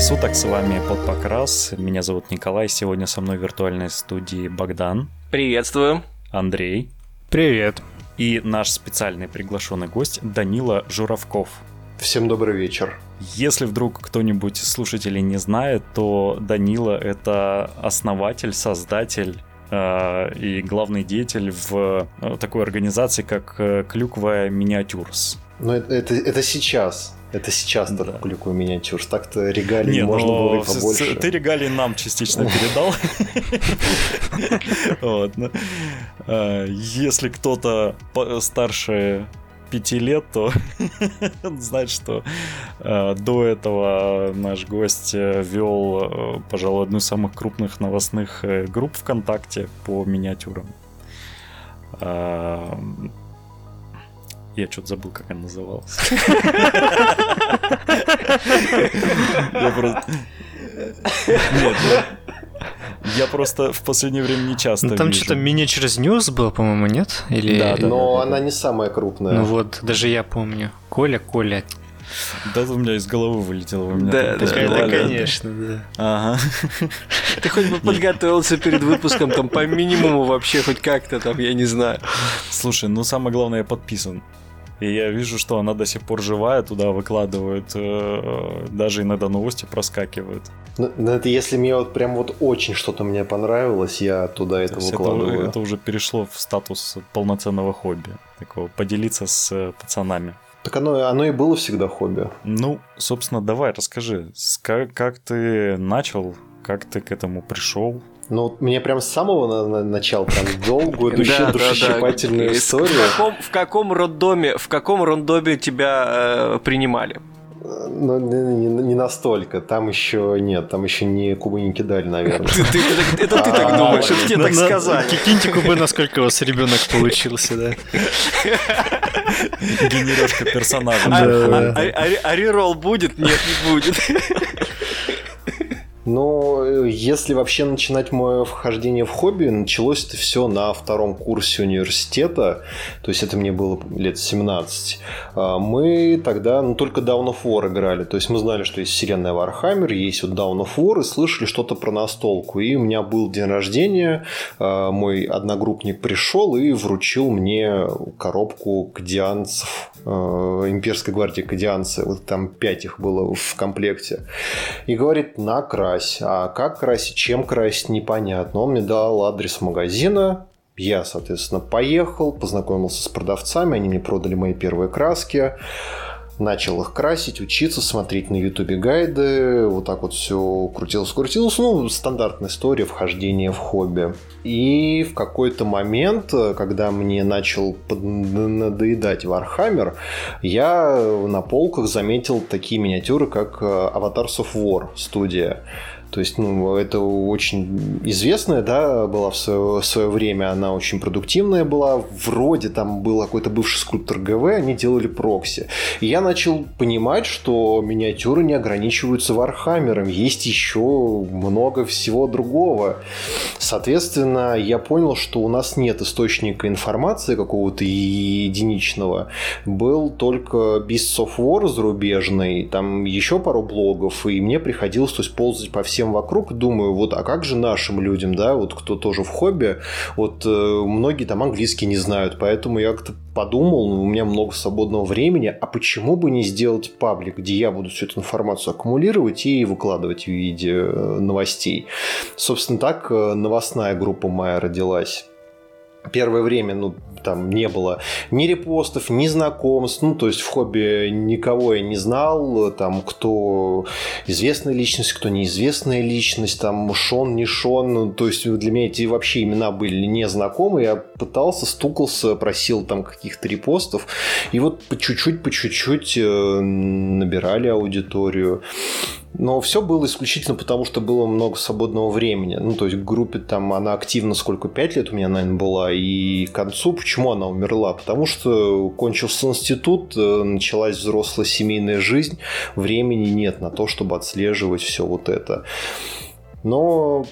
Времени суток, с вами под покрас. Меня зовут Николай, сегодня со мной в виртуальной студии Богдан. Приветствую. Андрей. Привет. И наш специальный приглашенный гость Данила Журавков. Всем добрый вечер. Если вдруг кто-нибудь из слушателей не знает, то Данила — это основатель, создатель и главный деятель в э, такой организации, как э, Клюква Миниатюрс. Но это, это, это сейчас. Это сейчас только да. клюкву миниатюр. Так-то регалий Не, можно было и побольше. Ты регалии нам частично передал. Если кто-то старше пяти лет, то знает, что э, до этого наш гость э, вел, э, пожалуй, одну из самых крупных новостных э, групп ВКонтакте по миниатюрам. Э, я что-то забыл, как она называлась. Я просто... Нет, я просто в последнее время не часто ну, Там что-то мини через News было, по-моему, нет? Или... Да, да, но да, она да. не самая крупная. Ну вот, даже я помню. Коля, Коля. Да, у меня из головы вылетело. Вы меня да, да, да, конечно, да. Ага. Ты хоть бы подготовился перед выпуском, там, по минимуму вообще, хоть как-то там, я не знаю. Слушай, ну самое главное, я подписан. И я вижу, что она до сих пор живая, туда выкладывают, э, даже иногда новости проскакивают. Ну, ну, это если мне вот прям вот очень что-то мне понравилось, я туда это выкладываю. Это, это уже перешло в статус полноценного хобби. Такого поделиться с э, пацанами. Так оно, оно и было всегда хобби. Ну, собственно, давай, расскажи, как, как ты начал, как ты к этому пришел? Ну, мне прям с самого начала прям долгую, душещипательную историю. В каком роддоме, в каком роддоме тебя э, принимали? Ну, не, не настолько. Там еще нет, там еще не кубы не кидали, наверное. Это ты так думаешь, что тебе так сказали. Кикиньте кубы, насколько у вас ребенок получился, да. Генережка персонажа. А реролл будет? Нет, не будет. Но э, если вообще начинать мое вхождение в хобби, началось это все на втором курсе университета, то есть это мне было лет 17. А, мы тогда ну, только Down of War играли, то есть мы знали, что есть вселенная Warhammer, есть вот Down of War, и слышали что-то про настолку. И у меня был день рождения, а, мой одногруппник пришел и вручил мне коробку кадианцев, а, имперской гвардии кадианцы, вот там пять их было в комплекте, и говорит, на край крась. А как красить, чем красить, непонятно. Он мне дал адрес магазина, я, соответственно, поехал, познакомился с продавцами, они мне продали мои первые краски начал их красить, учиться, смотреть на ютубе гайды, вот так вот все крутилось, крутилось, ну, стандартная история вхождения в хобби. И в какой-то момент, когда мне начал надоедать Warhammer, я на полках заметил такие миниатюры, как Avatars of War студия. То есть, ну, это очень известная, да, была в свое, в свое время, она очень продуктивная была. Вроде там был какой-то бывший скульптор ГВ, они делали прокси. И я начал понимать, что миниатюры не ограничиваются вархаммером, есть еще много всего другого. Соответственно, я понял, что у нас нет источника информации какого-то единичного. Был только Beasts of War зарубежный, там еще пару блогов, и мне приходилось то есть, ползать по всем всем вокруг, думаю, вот, а как же нашим людям, да, вот кто тоже в хобби, вот э, многие там английский не знают, поэтому я как-то подумал, ну, у меня много свободного времени, а почему бы не сделать паблик, где я буду всю эту информацию аккумулировать и выкладывать в виде э, новостей. Собственно, так э, новостная группа моя родилась первое время, ну, там не было ни репостов, ни знакомств, ну, то есть в хобби никого я не знал, там, кто известная личность, кто неизвестная личность, там, Шон, не Шон, ну, то есть для меня эти вообще имена были незнакомы, я пытался, стукался, просил там каких-то репостов, и вот по чуть-чуть, по чуть-чуть э, набирали аудиторию. Но все было исключительно потому, что было много свободного времени. Ну, то есть в группе там она активна сколько, 5 лет у меня, наверное, была. И к концу, почему она умерла? Потому что кончился институт, э, началась взрослая семейная жизнь, времени нет на то, чтобы отслеживать все вот это. Но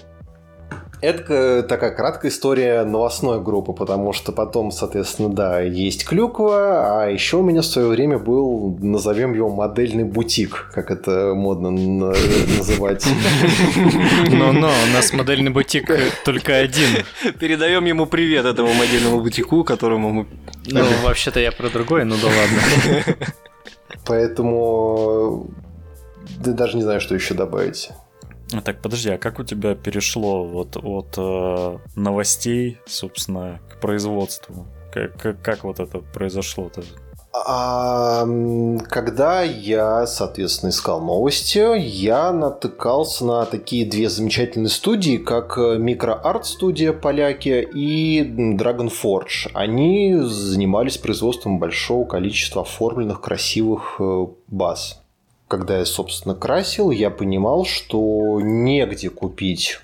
Это такая краткая история новостной группы, потому что потом, соответственно, да, есть клюква, а еще у меня в свое время был, назовем его модельный бутик, как это модно называть. Но-но, у нас модельный бутик только один. Передаем ему привет этому модельному бутику, которому мы... Ну, вообще-то я про другой, ну да ладно. Поэтому даже не знаю, что еще добавить. Так, подожди, а как у тебя перешло вот от э, новостей, собственно, к производству? Как, как, как вот это произошло-то? А, когда я, соответственно, искал новости, я натыкался на такие две замечательные студии, как Microart студия поляки и Dragon Forge. Они занимались производством большого количества оформленных красивых э, баз когда я, собственно, красил, я понимал, что негде купить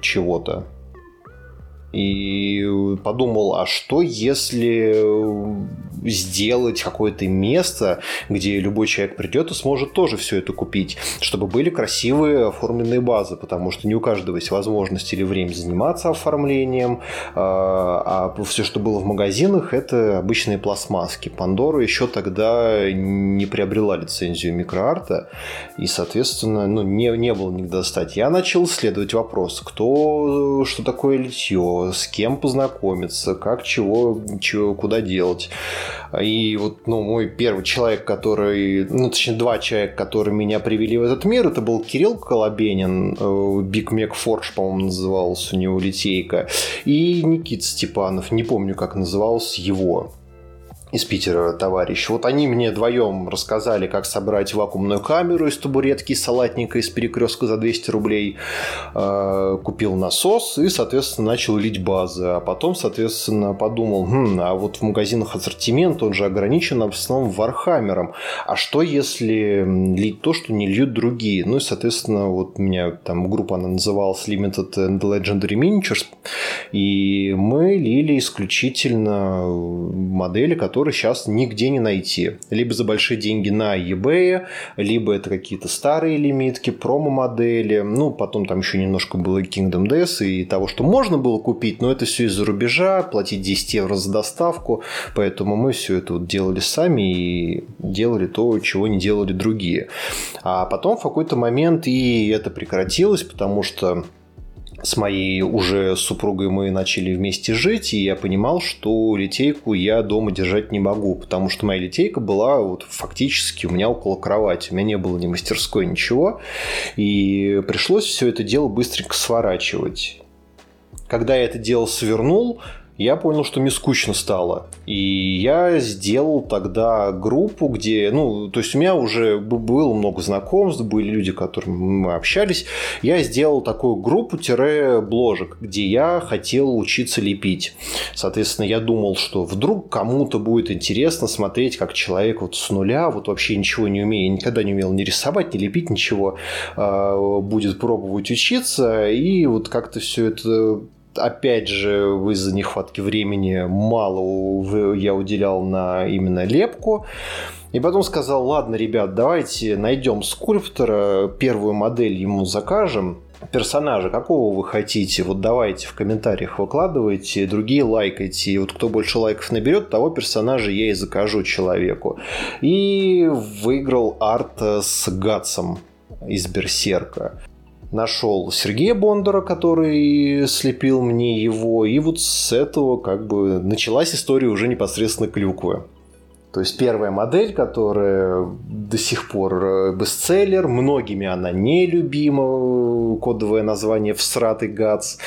чего-то. И подумал, а что если сделать какое-то место, где любой человек придет и сможет тоже все это купить, чтобы были красивые оформленные базы, потому что не у каждого есть возможность или время заниматься оформлением, а, а все, что было в магазинах, это обычные пластмасски. Пандора еще тогда не приобрела лицензию микроарта, и, соответственно, ну, не, не было нигде достать. Я начал исследовать вопрос, кто, что такое литье, с кем познакомиться, как, чего, чего куда делать. И вот, ну, мой первый человек, который, ну, точнее, два человека, которые меня привели в этот мир, это был Кирилл Колобенин, Биг Мек Фордж, по-моему, назывался у него литейка, и Никит Степанов, не помню, как назывался его из Питера товарищ. Вот они мне вдвоем рассказали, как собрать вакуумную камеру из табуретки, салатника из перекрестка за 200 рублей. Э, купил насос и, соответственно, начал лить базы. А потом, соответственно, подумал, хм, а вот в магазинах ассортимент, он же ограничен в основном вархаммером. А что если лить то, что не льют другие? Ну и, соответственно, вот у меня там группа, она называлась Limited and Legendary Miniatures. И мы лили исключительно модели, которые которые сейчас нигде не найти. Либо за большие деньги на eBay, либо это какие-то старые лимитки, промо-модели. Ну, потом там еще немножко было Kingdom Death и того, что можно было купить, но это все из-за рубежа, платить 10 евро за доставку. Поэтому мы все это вот делали сами и делали то, чего не делали другие. А потом в какой-то момент и это прекратилось, потому что с моей уже супругой мы начали вместе жить, и я понимал, что литейку я дома держать не могу, потому что моя литейка была вот фактически у меня около кровати. У меня не было ни мастерской, ничего. И пришлось все это дело быстренько сворачивать. Когда я это дело свернул, я понял, что мне скучно стало. И я сделал тогда группу, где, ну, то есть у меня уже было много знакомств, были люди, с которыми мы общались. Я сделал такую группу-бложек, где я хотел учиться лепить. Соответственно, я думал, что вдруг кому-то будет интересно смотреть, как человек вот с нуля, вот вообще ничего не умея, никогда не умел ни рисовать, ни лепить ничего, а, будет пробовать учиться, и вот как-то все это опять же, из-за нехватки времени мало я уделял на именно лепку. И потом сказал, ладно, ребят, давайте найдем скульптора, первую модель ему закажем, персонажа, какого вы хотите, вот давайте в комментариях выкладывайте, другие лайкайте, и вот кто больше лайков наберет, того персонажа я и закажу человеку. И выиграл арт с Гатсом из Берсерка нашел Сергея Бондара, который слепил мне его, и вот с этого как бы началась история уже непосредственно клюквы. То есть первая модель, которая до сих пор э, бестселлер, многими она нелюбима, кодовое название «Всратый Гац».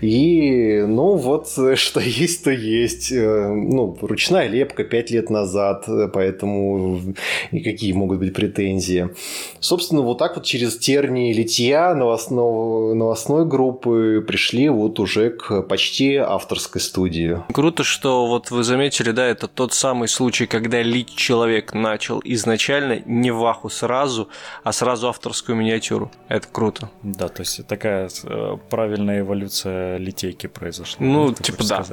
И, ну, вот, что есть, то есть. Э, ну, ручная лепка 5 лет назад, поэтому никакие могут быть претензии. Собственно, вот так вот через тернии литья новостного, новостной группы пришли вот уже к почти авторской студии. Круто, что вот вы заметили, да, это тот самый случай, когда когда лить человек начал изначально не ваху сразу, а сразу авторскую миниатюру. Это круто. Да, то есть такая э, правильная эволюция литейки произошла. Ну, типа да.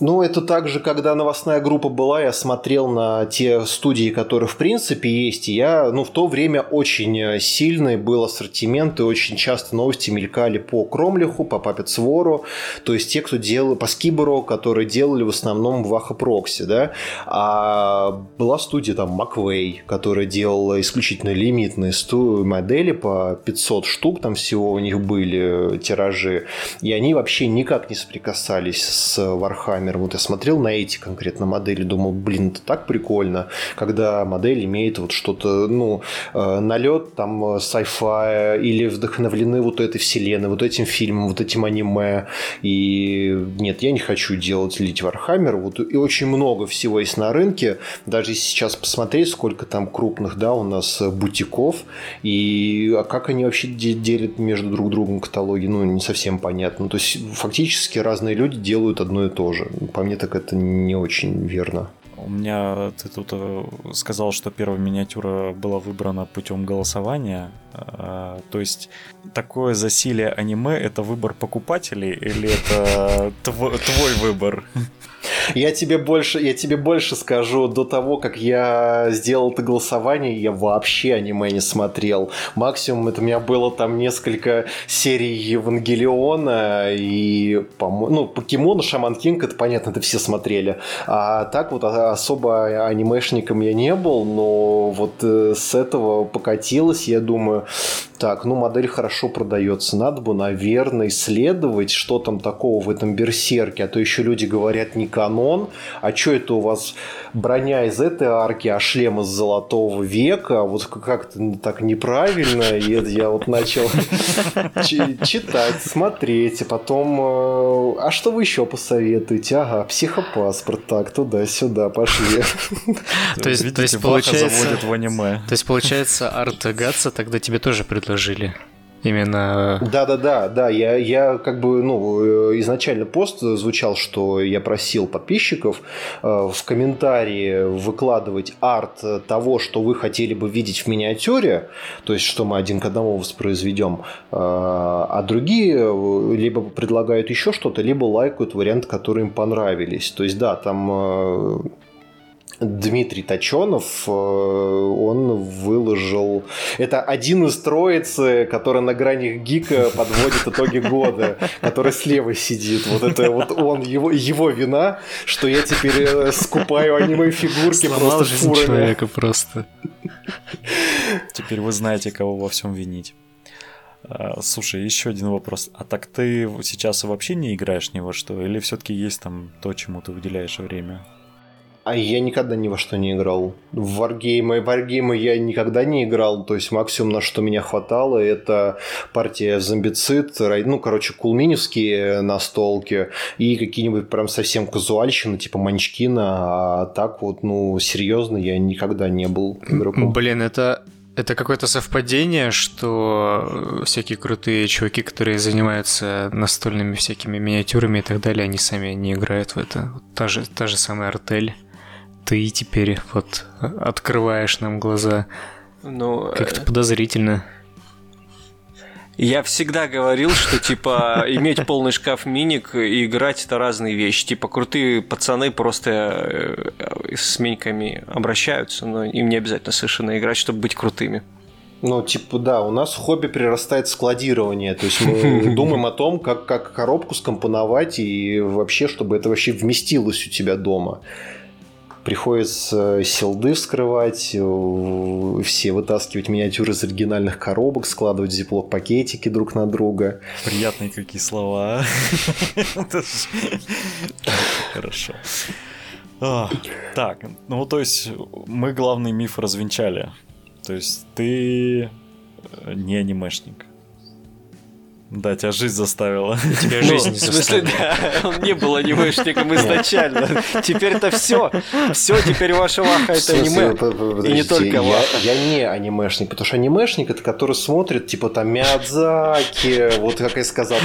Ну, это также, когда новостная группа была, я смотрел на те студии, которые в принципе есть, и я, ну, в то время очень э, сильный был ассортимент, и очень часто новости мелькали по Кромлиху, по Puppet Свору, то есть те, кто делал, по Скибору, которые делали в основном Ваха Прокси, да, а была студия там Маквей, которая делала исключительно лимитные модели по 500 штук, там всего у них были тиражи, и они вообще никак не соприкасались с Warhammer Warhammer. Вот я смотрел на эти конкретно модели, думал, блин, это так прикольно, когда модель имеет вот что-то, ну, э, налет там э, sci-fi или вдохновлены вот этой вселенной, вот этим фильмом, вот этим аниме. И нет, я не хочу делать лить Warhammer. Вот и очень много всего есть на рынке. Даже сейчас посмотреть, сколько там крупных, да, у нас бутиков, и а как они вообще делят между друг другом каталоги, ну, не совсем понятно. То есть, фактически разные люди делают одно и то же. По мне так это не очень верно. У меня ты тут э, сказал, что первая миниатюра была выбрана путем голосования. А, то есть такое засилие аниме это выбор покупателей или это твой выбор? Я тебе больше, я тебе больше скажу, до того, как я сделал это голосование, я вообще аниме не смотрел. Максимум это у меня было там несколько серий Евангелиона и, по ну, Покемона, Шаман Кинг, это понятно, это все смотрели. А так вот а, особо анимешником я не был, но вот э, с этого покатилось, я думаю, так, ну модель хорошо продается, надо бы, наверное, исследовать, что там такого в этом берсерке, а то еще люди говорят не канон, а что это у вас броня из этой арки, а шлем из золотого века, вот как-то так неправильно, и я вот начал читать, смотреть, и потом, э, а что вы еще посоветуете? Ага, психопаспорт, так, туда-сюда, пошли. То есть, то есть получается, в аниме. То есть получается, арт Гатса тогда тебе тоже предложили? Именно... Да-да-да, да. Я, я как бы, ну, э, изначально пост звучал, что я просил подписчиков э, в комментарии выкладывать арт того, что вы хотели бы видеть в миниатюре, то есть, что мы один к одному воспроизведем, э, а другие либо предлагают еще что-то, либо лайкают вариант, которые им понравились. То есть, да, там Дмитрий Точенов, э, он выложил... Это один из троицы, который на грани гика подводит итоги года, который слева сидит. Вот это вот он, его, его вина, что я теперь э, скупаю аниме-фигурки просто фурами. человека просто. Теперь вы знаете, кого во всем винить. А, слушай, еще один вопрос. А так ты сейчас вообще не играешь ни во что? Или все-таки есть там то, чему ты уделяешь время? А я никогда ни во что не играл. В варгеймы, варгеймы я никогда не играл. То есть максимум, на что меня хватало, это партия зомбицид, ну, короче, кулминевские настолки и какие-нибудь прям совсем казуальщины, типа Манчкина. А так вот, ну, серьезно, я никогда не был игроком. Блин, это это какое-то совпадение, что всякие крутые чуваки, которые занимаются настольными всякими миниатюрами и так далее, они сами не играют в это. Та же, та же самая артель ты теперь вот открываешь нам глаза. Ну, как-то э, подозрительно. Я всегда говорил, что, типа, иметь полный шкаф миник и играть – это разные вещи. Типа, крутые пацаны просто э, с миниками обращаются, но им не обязательно совершенно играть, чтобы быть крутыми. Ну, типа, да, у нас хобби прирастает складирование. То есть мы думаем о том, как, как коробку скомпоновать и вообще, чтобы это вообще вместилось у тебя дома приходится силды вскрывать, э, все вытаскивать миниатюры из оригинальных коробок, складывать зиплок пакетики друг на друга. Приятные какие слова. Хорошо. А, так, ну то есть мы главный миф развенчали. То есть ты э, не анимешник. Да, тебя жизнь заставила. Тебя жизнь ну, в смысле, да, он не был анимешником изначально. Теперь это все. Все, теперь ваша ваха это аниме. И не только ваха. Я не анимешник, потому что анимешник это который смотрит, типа там Миядзаки, вот как я сказал.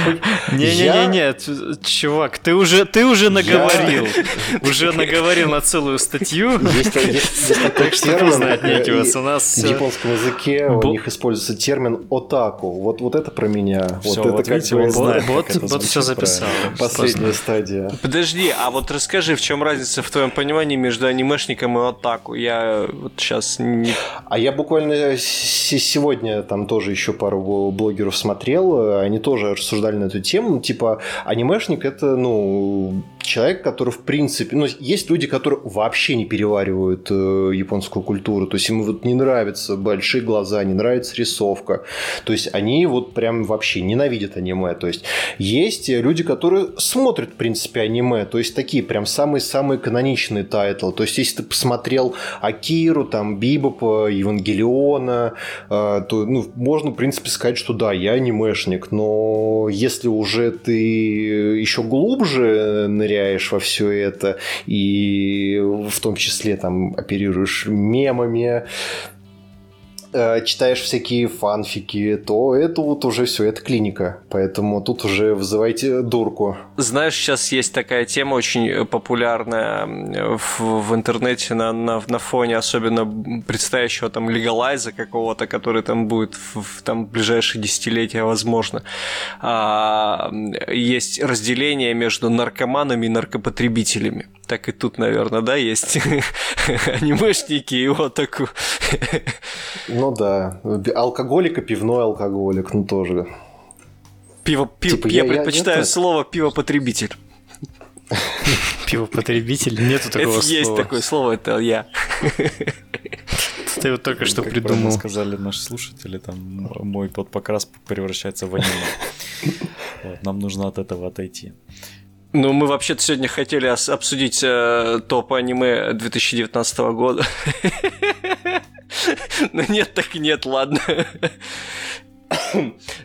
Не-не-не, чувак, ты уже, ты уже наговорил. Уже наговорил на целую статью. Есть такой термин. В японском языке у них используется термин отаку. Вот вот это про меня. Вот Все, это вот как видите, бы он знает, Вот, как это вот все записал. Последняя стадия. Подожди, а вот расскажи, в чем разница в твоем понимании между анимешником и атаку? Я вот сейчас не... А я буквально сегодня там тоже еще пару блогеров смотрел, они тоже рассуждали на эту тему. Ну, Типа, анимешник это, ну, человек, который в принципе... Ну, есть люди, которые вообще не переваривают э, японскую культуру. То есть, им вот не нравятся большие глаза, не нравится рисовка. То есть, они вот прям вообще ненавидят аниме. То есть, есть люди, которые смотрят, в принципе, аниме. То есть, такие прям самые-самые каноничные title ы. То есть, если ты посмотрел Акиру, там, Бибопа, Евангелиона, э, то, ну, можно, в принципе, сказать, что да, я анимешник. Но если уже ты еще глубже ныряешь во все это и в том числе там оперируешь мемами, э, читаешь всякие фанфики, то это вот уже все, это клиника. Поэтому тут уже вызывайте дурку. Знаешь, сейчас есть такая тема очень популярная в, в интернете на, на, на фоне особенно предстоящего там легалайза какого-то, который там будет в, в там, ближайшие десятилетия, возможно. А, есть разделение между наркоманами и наркопотребителями. Так и тут, наверное, да, есть анимешники и вот такую. Ну да, алкоголик и пивной алкоголик, ну тоже. Пиво, пиво, Типа, я, я- я- я предпочитаю так. слово пиво-потребитель. Пивопотребитель, нету такого Это есть слова. такое слово, это я. Ты его только что придумал. сказали наши слушатели, там мой подпокрас превращается в аниме. Нам нужно от этого отойти. Ну, мы вообще-то сегодня хотели обсудить э, топ аниме 2019 года. Но нет, так нет, ладно.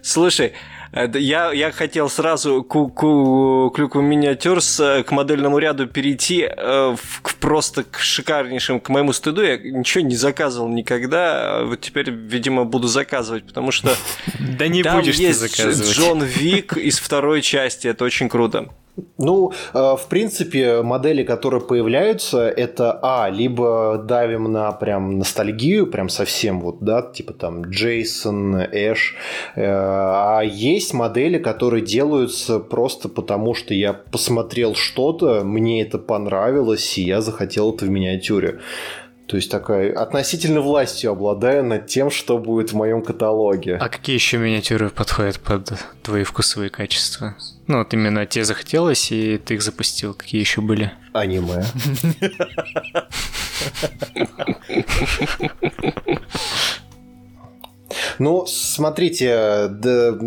Слушай, э, я, я хотел сразу к, к, Клюкву Миниатюрс э, к модельному ряду перейти э, в- к- просто к шикарнейшим, к моему стыду. Я ничего не заказывал никогда, а вот теперь, видимо, буду заказывать, потому что Да не будешь ты заказывать. Джон Вик из второй части, это очень круто. Ну, э, в принципе, модели, которые появляются, это А, либо давим на прям ностальгию, прям совсем вот, да, типа там Джейсон, Эш, Э, а есть модели, которые делаются просто потому, что я посмотрел что-то, мне это понравилось, и я захотел это в миниатюре. То есть такая относительно властью обладаю над тем, что будет в моем каталоге. А какие еще миниатюры подходят под твои вкусовые качества? Ну, вот именно тебе захотелось, и ты их запустил. Какие еще были? Аниме. Ну, смотрите, да,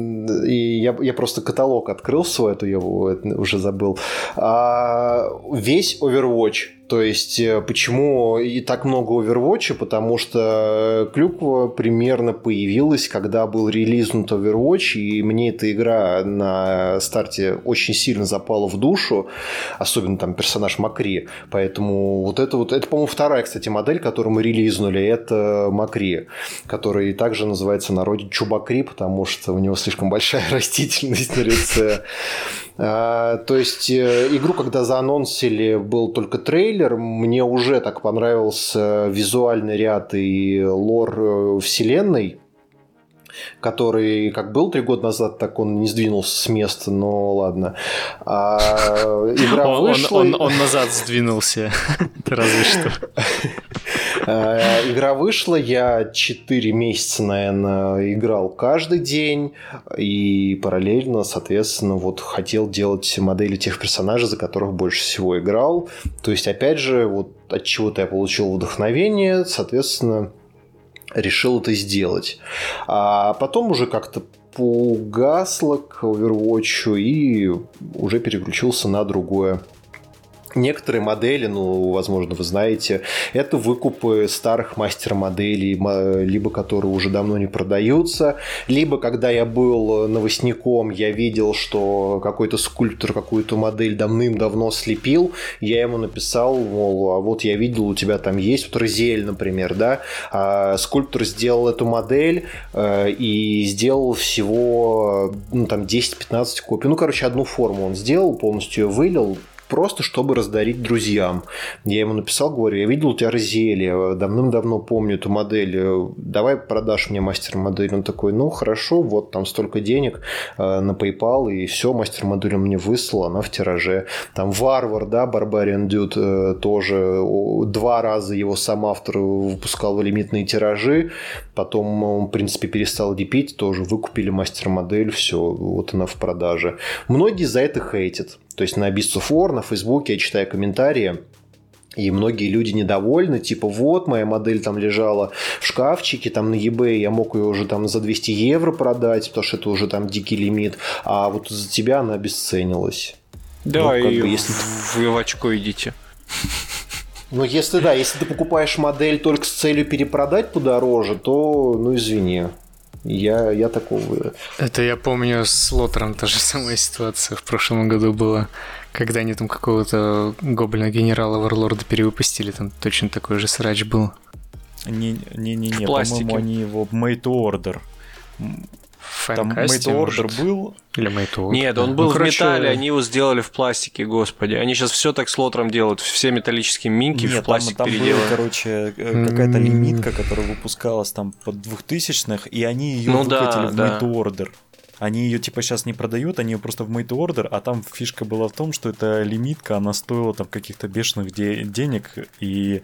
и я, я просто каталог открыл свой, а то я уже забыл. А, весь Overwatch. То есть, э, почему и так много Overwatch? Потому что Клюква примерно появилась, когда был релизнут Overwatch, и мне эта игра на старте очень сильно запала в душу, особенно там персонаж Макри. Поэтому вот это вот, это, по-моему, вторая, кстати, модель, которую мы релизнули, это Макри, который также называется в народе Чубакри, потому что у него слишком большая растительность на лице. А, То есть э, игру, когда заанонсили, был только трейлер, мне уже так понравился визуальный ряд и лор э, вселенной, который как был три года назад, так он не сдвинулся с места, но ладно. А, игра Он, он- вышла... он- он назад сдвинулся. Разве что. Э, Игра вышла, я 4 месяца, наверное, играл каждый день и параллельно, соответственно, вот хотел делать модели тех персонажей, за которых больше всего играл. То есть, опять же, вот от чего-то я получил вдохновение, соответственно, решил это сделать. А потом уже как-то погасло к Overwatch и уже переключился на другое. Некоторые модели, ну, возможно, вы знаете, это выкупы старых мастер-моделей, ма- либо которые уже давно не продаются, либо когда я был новостником, я видел, что какой-то скульптор какую-то модель давным-давно слепил, я ему написал, мол, а вот я видел, у тебя там есть, вот Розель, например, да, а скульптор сделал эту модель э, и сделал всего, ну, там, 10-15 копий, ну, короче, одну форму он сделал, полностью ее вылил, просто чтобы раздарить друзьям. Я ему написал, говорю, я видел у тебя Розели, давным-давно помню эту модель, давай продашь мне мастер-модель. Он такой, ну хорошо, вот там столько денег э, на PayPal, и все, мастер-модель он мне выслал, она в тираже. Там Варвар, да, Barbarian Dude э, тоже два раза его сам автор выпускал в лимитные тиражи, потом он, в принципе, перестал лепить, тоже выкупили мастер-модель, все, вот она в продаже. Многие за это хейтят. То есть на Beasts of War, на Фейсбуке я читаю комментарии, и многие люди недовольны, типа, вот, моя модель там лежала в шкафчике, там на eBay, я мог ее уже там за 200 евро продать, потому что это уже там дикий лимит, а вот за тебя она обесценилась. Да, ну, и бы, если... вы в очко идите. Ну, если да, если ты покупаешь модель только с целью перепродать подороже, то, ну, извини. Я, я такого... Это я помню с Лотером та же самая ситуация в прошлом году была. Когда они там какого-то гоблина-генерала Варлорда перевыпустили, там точно такой же срач был. Не-не-не, по-моему, они его made to order. Там Made Order был. Или Made Order. Нет, он был ну, в короче... металле, они его сделали в пластике, господи. Они сейчас все так с лотером делают, все металлические минки Нет, в пластик там, там переделали. Была, короче, э, какая-то лимитка, которая выпускалась там под 2000-х, и они ее ну, выкатили да, в да. Order. Они ее типа сейчас не продают, они ее просто в made to order, а там фишка была в том, что эта лимитка, она стоила там каких-то бешеных де- денег, и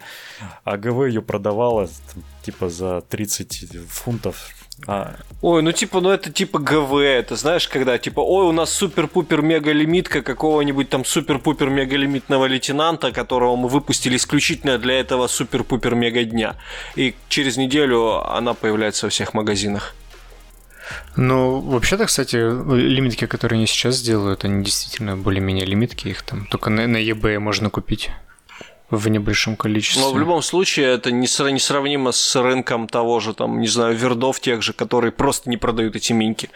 АГВ ее продавала там, типа за 30 фунтов а. Ой, ну типа, ну это типа ГВ, это знаешь, когда типа, ой, у нас супер-пупер мега-лимитка какого-нибудь там супер-пупер мега-лимитного лейтенанта, которого мы выпустили исключительно для этого супер-пупер мега-дня. И через неделю она появляется во всех магазинах. Ну, вообще-то, кстати, лимитки, которые они сейчас делают, они действительно более-менее лимитки, их там только на, на eBay можно купить в небольшом количестве. Но в любом случае это несравнимо с рынком того же, там, не знаю, вердов тех же, которые просто не продают эти минки.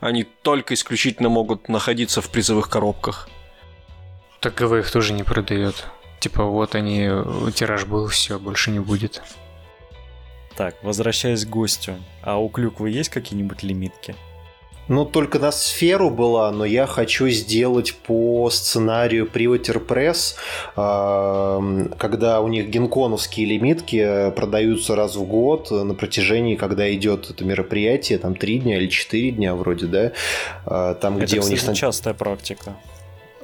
Они только исключительно могут находиться в призовых коробках. Так ГВ их тоже не продает. Типа вот они, тираж был, все, больше не будет. Так, возвращаясь к гостю. А у клюквы есть какие-нибудь лимитки? Ну, только на сферу была, но я хочу сделать по сценарию Privateer Press, когда у них генконовские лимитки продаются раз в год на протяжении, когда идет это мероприятие, там три дня или четыре дня вроде, да? А, там, это, где кстати, у них... частая практика.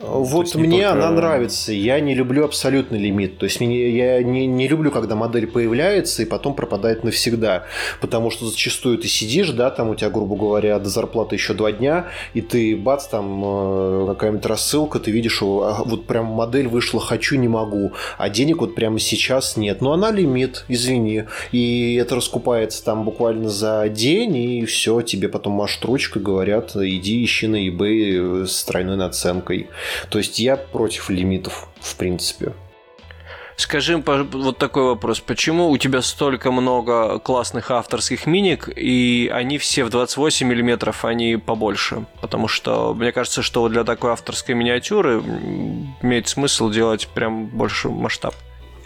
Вот мне только... она нравится. Я не люблю абсолютный лимит. То есть я не, не люблю, когда модель появляется и потом пропадает навсегда. Потому что зачастую ты сидишь, да, там у тебя, грубо говоря, до зарплаты еще два дня, и ты бац, там э, какая-нибудь рассылка, ты видишь, а, вот прям модель вышла, хочу, не могу, а денег вот прямо сейчас нет. Но она лимит, извини. И это раскупается там буквально за день, и все, тебе потом машут ручкой, говорят, иди ищи на eBay с тройной наценкой. То есть я против лимитов, в принципе. Скажи вот такой вопрос. Почему у тебя столько много классных авторских миник, и они все в 28 миллиметров, они побольше? Потому что мне кажется, что для такой авторской миниатюры имеет смысл делать прям больше масштаб.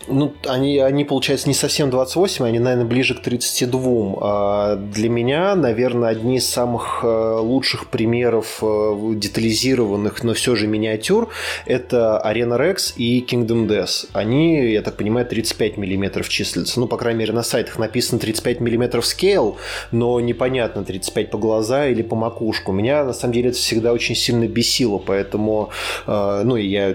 Ну, они, они, получается, не совсем 28, они, наверное, ближе к 32. А для меня, наверное, одни из самых э, лучших примеров э, детализированных, но все же миниатюр, это Arena Rex и Kingdom Death. Они, я так понимаю, 35 мм числятся. Ну, по крайней мере, на сайтах написано 35 мм scale, но непонятно, 35 по глаза или по макушку. Меня, на самом деле, это всегда очень сильно бесило, поэтому, э, ну, я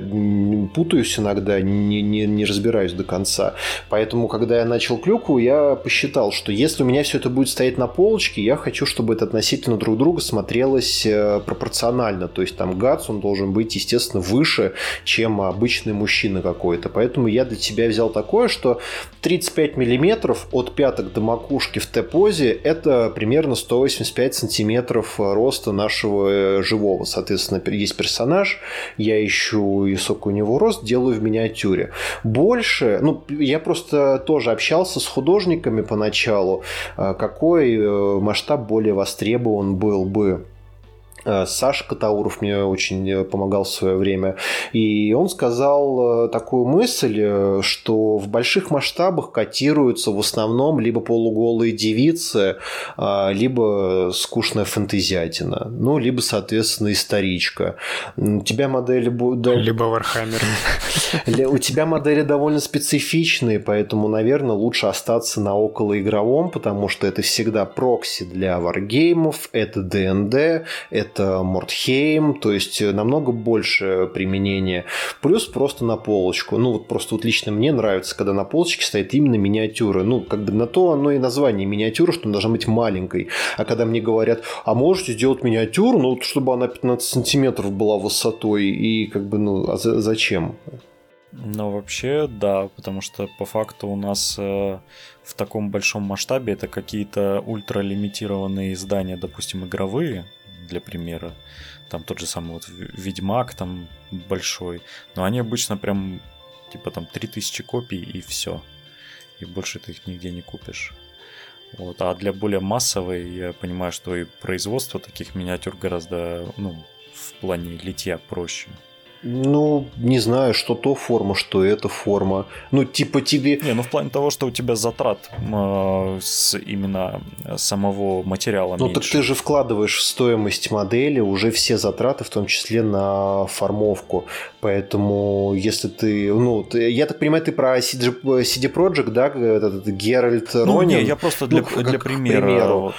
путаюсь иногда, не, не, не разбираюсь до конца. Поэтому, когда я начал клюкву, я посчитал, что если у меня все это будет стоять на полочке, я хочу, чтобы это относительно друг друга смотрелось э, пропорционально. То есть там гац, он должен быть, естественно, выше, чем обычный мужчина какой-то. Поэтому я для тебя взял такое, что 35 миллиметров от пяток до макушки в Т-позе это примерно 185 сантиметров роста нашего э, живого. Соответственно, есть персонаж, я ищу и у него рост, делаю в миниатюре. Больше ну, я просто тоже общался с художниками поначалу, а, какой э, масштаб более востребован был бы Саша Катауров мне очень э, помогал в свое время. И он сказал э, такую мысль, что в больших масштабах котируются в основном либо полуголые девицы, либо скучная фэнтезиатина. Ну, либо, соответственно, историчка. У тебя модели... Либо Warhammer. У тебя модели довольно специфичные, поэтому, наверное, лучше остаться на околоигровом, потому что это всегда прокси для wargame ов, это ДНД, это это Mordheim, то есть э, намного больше применения. Плюс просто на полочку. Ну, вот просто вот лично мне нравится, когда на полочке стоит именно миниатюра. Ну, как бы на то оно и название миниатюра, что она должна быть маленькой. А когда мне говорят, а можете сделать миниатюру, ну, вот, чтобы она 15 сантиметров была высотой, и как бы, ну, а зачем? Ну, вообще, да, потому что по факту у нас э, в таком большом масштабе это какие-то ультралимитированные издания, допустим, игровые, для примера. Там тот же самый вот Ведьмак там большой. Но они обычно прям типа там 3000 копий и все. И больше ты их нигде не купишь. Вот. А для более массовой я понимаю, что и производство таких миниатюр гораздо, ну, в плане литья проще. Ну, не знаю, что то форма, что это форма. Ну, типа тебе... Не, ну в плане того, что у тебя затрат э, с именно самого материала Ну, меньше. так ты же вкладываешь в стоимость модели уже все затраты, в том числе на формовку. Поэтому, если ты... Ну, ты, я так понимаю, ты про CD, CD Projekt, да, этот Геральт Ну, Ронин? не, я просто для, ну, для примера. примеру. Вот.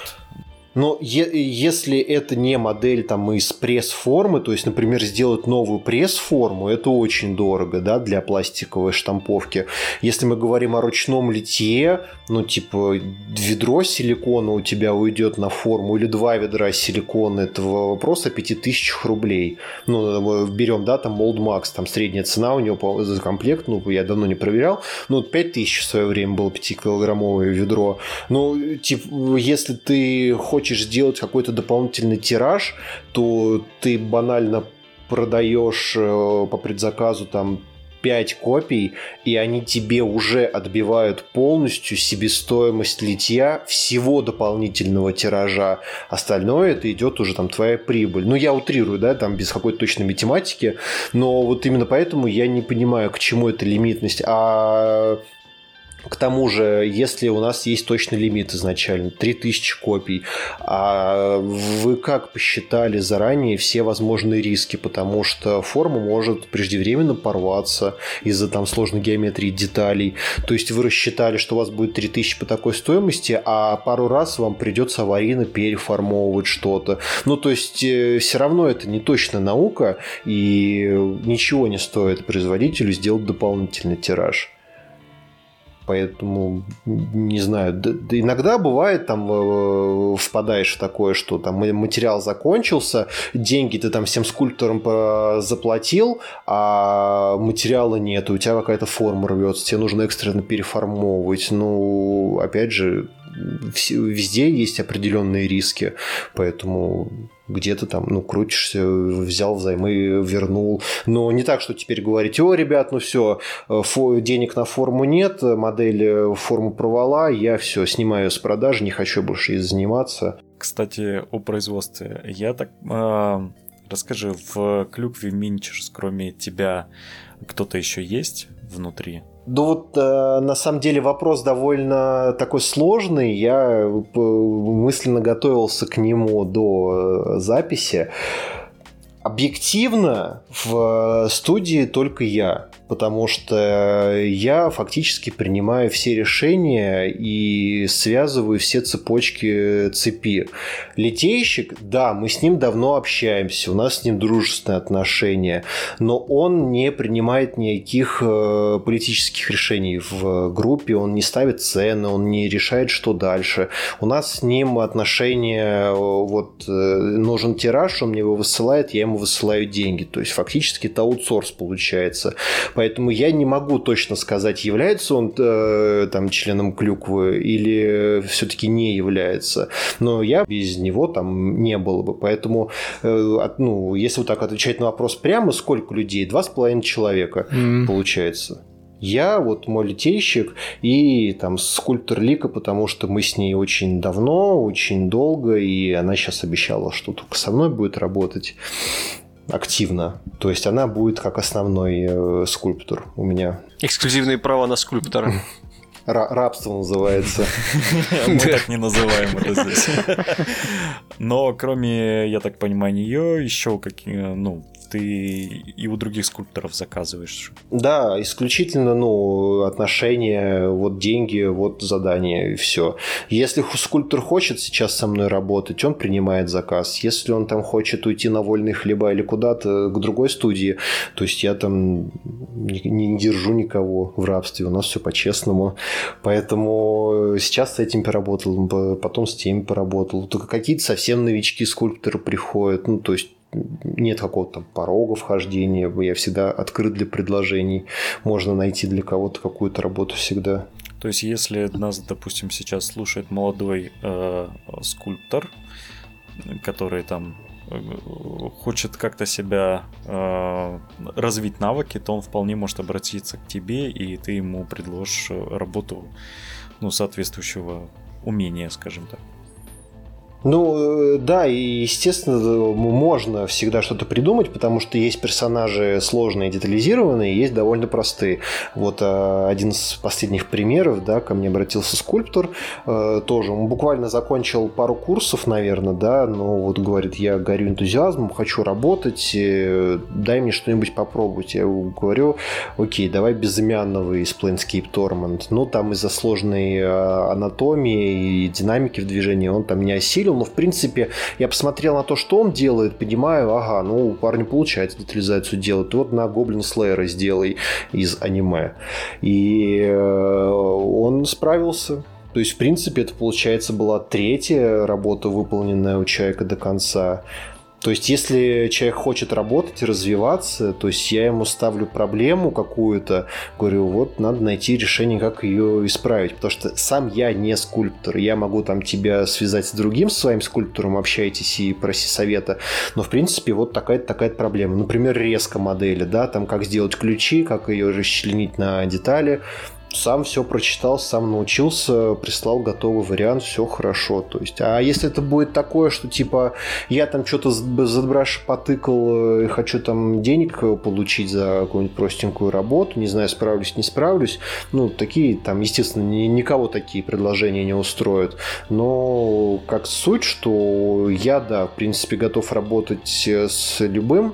Но если это не модель там из пресс-формы, то есть, например, сделать новую пресс-форму, это очень дорого, да, для пластиковой штамповки. Если мы говорим о ручном литье, ну, типа, ведро силикона у тебя уйдет на форму или два ведра силикона, это вопрос о 5000 рублей. Ну, берем, да, там Mold Max, там средняя цена у него за комплект, ну, я давно не проверял, ну, 5000 в свое время было 5-килограммовое ведро. Ну, типа, если ты хочешь хочешь сделать какой-то дополнительный тираж, то ты банально продаешь э, по предзаказу там 5 копий, и они тебе уже отбивают полностью себестоимость литья всего дополнительного тиража. Остальное это идет уже там твоя прибыль. Ну, я утрирую, да, там без какой-то точной математики, но вот именно поэтому я не понимаю, к чему эта лимитность. А к тому же, если у нас есть точный лимит изначально, 3000 копий, а вы как посчитали заранее все возможные риски, потому что форма может преждевременно порваться из-за там сложной геометрии деталей. То есть вы рассчитали, что у вас будет 3000 по такой стоимости, а пару раз вам придется аварийно переформовывать что-то. Ну, то есть э, все равно это не точная наука, и ничего не стоит производителю сделать дополнительный тираж. Поэтому, не знаю, да, да иногда бывает, там э, впадаешь в такое, что там материал закончился, деньги ты там всем скульпторам заплатил, а материала нет, у тебя какая-то форма рвется, тебе нужно экстренно переформовывать. Ну, опять же, везде есть определенные риски, поэтому где-то там, ну, крутишься, взял взаймы, вернул. Но не так, что теперь говорить, о, ребят, ну все, э, денег на форму нет, модель э, форму провала, я все, снимаю с продажи, не хочу больше заниматься. Кстати, о производстве. Я так... Э, расскажи, в Клюкве Минчерс, кроме тебя, кто-то еще есть внутри? Ну вот э, на самом деле вопрос довольно такой сложный. Я э, мысленно готовился к нему до э, записи. Объективно в студии только я потому что я фактически принимаю все решения и связываю все цепочки цепи. Литейщик, да, мы с ним давно общаемся, у нас с ним дружественные отношения, но он не принимает никаких э, политических решений в группе, он не ставит цены, он не решает, что дальше. У нас с ним отношения, э, вот э, нужен тираж, он мне его высылает, я ему высылаю деньги. То есть фактически это аутсорс получается. Поэтому я не могу точно сказать, является он э, там членом клюквы или все-таки не является. Но я без него там не было бы. Поэтому, э, от, ну, если вот так отвечать на вопрос прямо, сколько людей? Два с половиной человека mm. получается. Я, вот мой литейщик и там скульптор Лика, потому что мы с ней очень давно, очень долго, и она сейчас обещала, что только со мной будет работать активно. То есть она будет как основной э, скульптор у меня. Эксклюзивные права на скульптора. Рабство называется. Мы так не называем это здесь. Но кроме, я так понимаю, нее, еще какие, ну, ты и у других скульпторов заказываешь. Да, исключительно, ну, отношения, вот деньги, вот задание и все. Если скульптор хочет сейчас со мной работать, он принимает заказ. Если он там хочет уйти на вольные хлеба или куда-то к другой студии, то есть я там не, не держу никого в рабстве, у нас все по-честному. Поэтому сейчас с этим поработал, потом с теми поработал. Только какие-то совсем новички скульпторы приходят, ну, то есть нет какого-то порога вхождения, я всегда открыт для предложений, можно найти для кого-то какую-то работу всегда. То есть, если нас, допустим, сейчас слушает молодой э, скульптор, который там э, хочет как-то себя э, развить навыки, то он вполне может обратиться к тебе, и ты ему предложишь работу ну, соответствующего умения, скажем так. Ну, э, да, и, естественно, можно всегда что-то придумать, потому что есть персонажи сложные, детализированные, есть довольно простые. Вот э, один из последних примеров, да, ко мне обратился скульптор, э, тоже, он буквально закончил пару курсов, наверное, да, но вот говорит, я горю энтузиазмом, хочу работать, дай мне что-нибудь попробовать. Я говорю, окей, давай безымянного из Planescape Torment. Ну, там из-за сложной анатомии и динамики в движении он там не осилил, но в принципе я посмотрел на то, что он делает, понимаю, ага, ну у парня получается детализацию делать, вот на Гоблин Слеера сделай из аниме. И э, он справился. То есть, в принципе, это, получается, была третья работа, выполненная у человека до конца. То есть, если человек хочет работать развиваться, то есть я ему ставлю проблему какую-то, говорю, вот надо найти решение, как ее исправить. Потому что сам я не скульптор. Я могу там тебя связать с другим своим скульптором, общайтесь и проси совета. Но, в принципе, вот такая-то такая проблема. Например, резко модели, да, там как сделать ключи, как ее расчленить на детали сам все прочитал, сам научился, прислал готовый вариант, все хорошо. То есть, а если это будет такое, что типа я там что-то задбраш потыкал и хочу там денег получить за какую-нибудь простенькую работу, не знаю, справлюсь, не справлюсь, ну, такие там, естественно, ни, никого такие предложения не устроят. Но как суть, что я, да, в принципе, готов работать с любым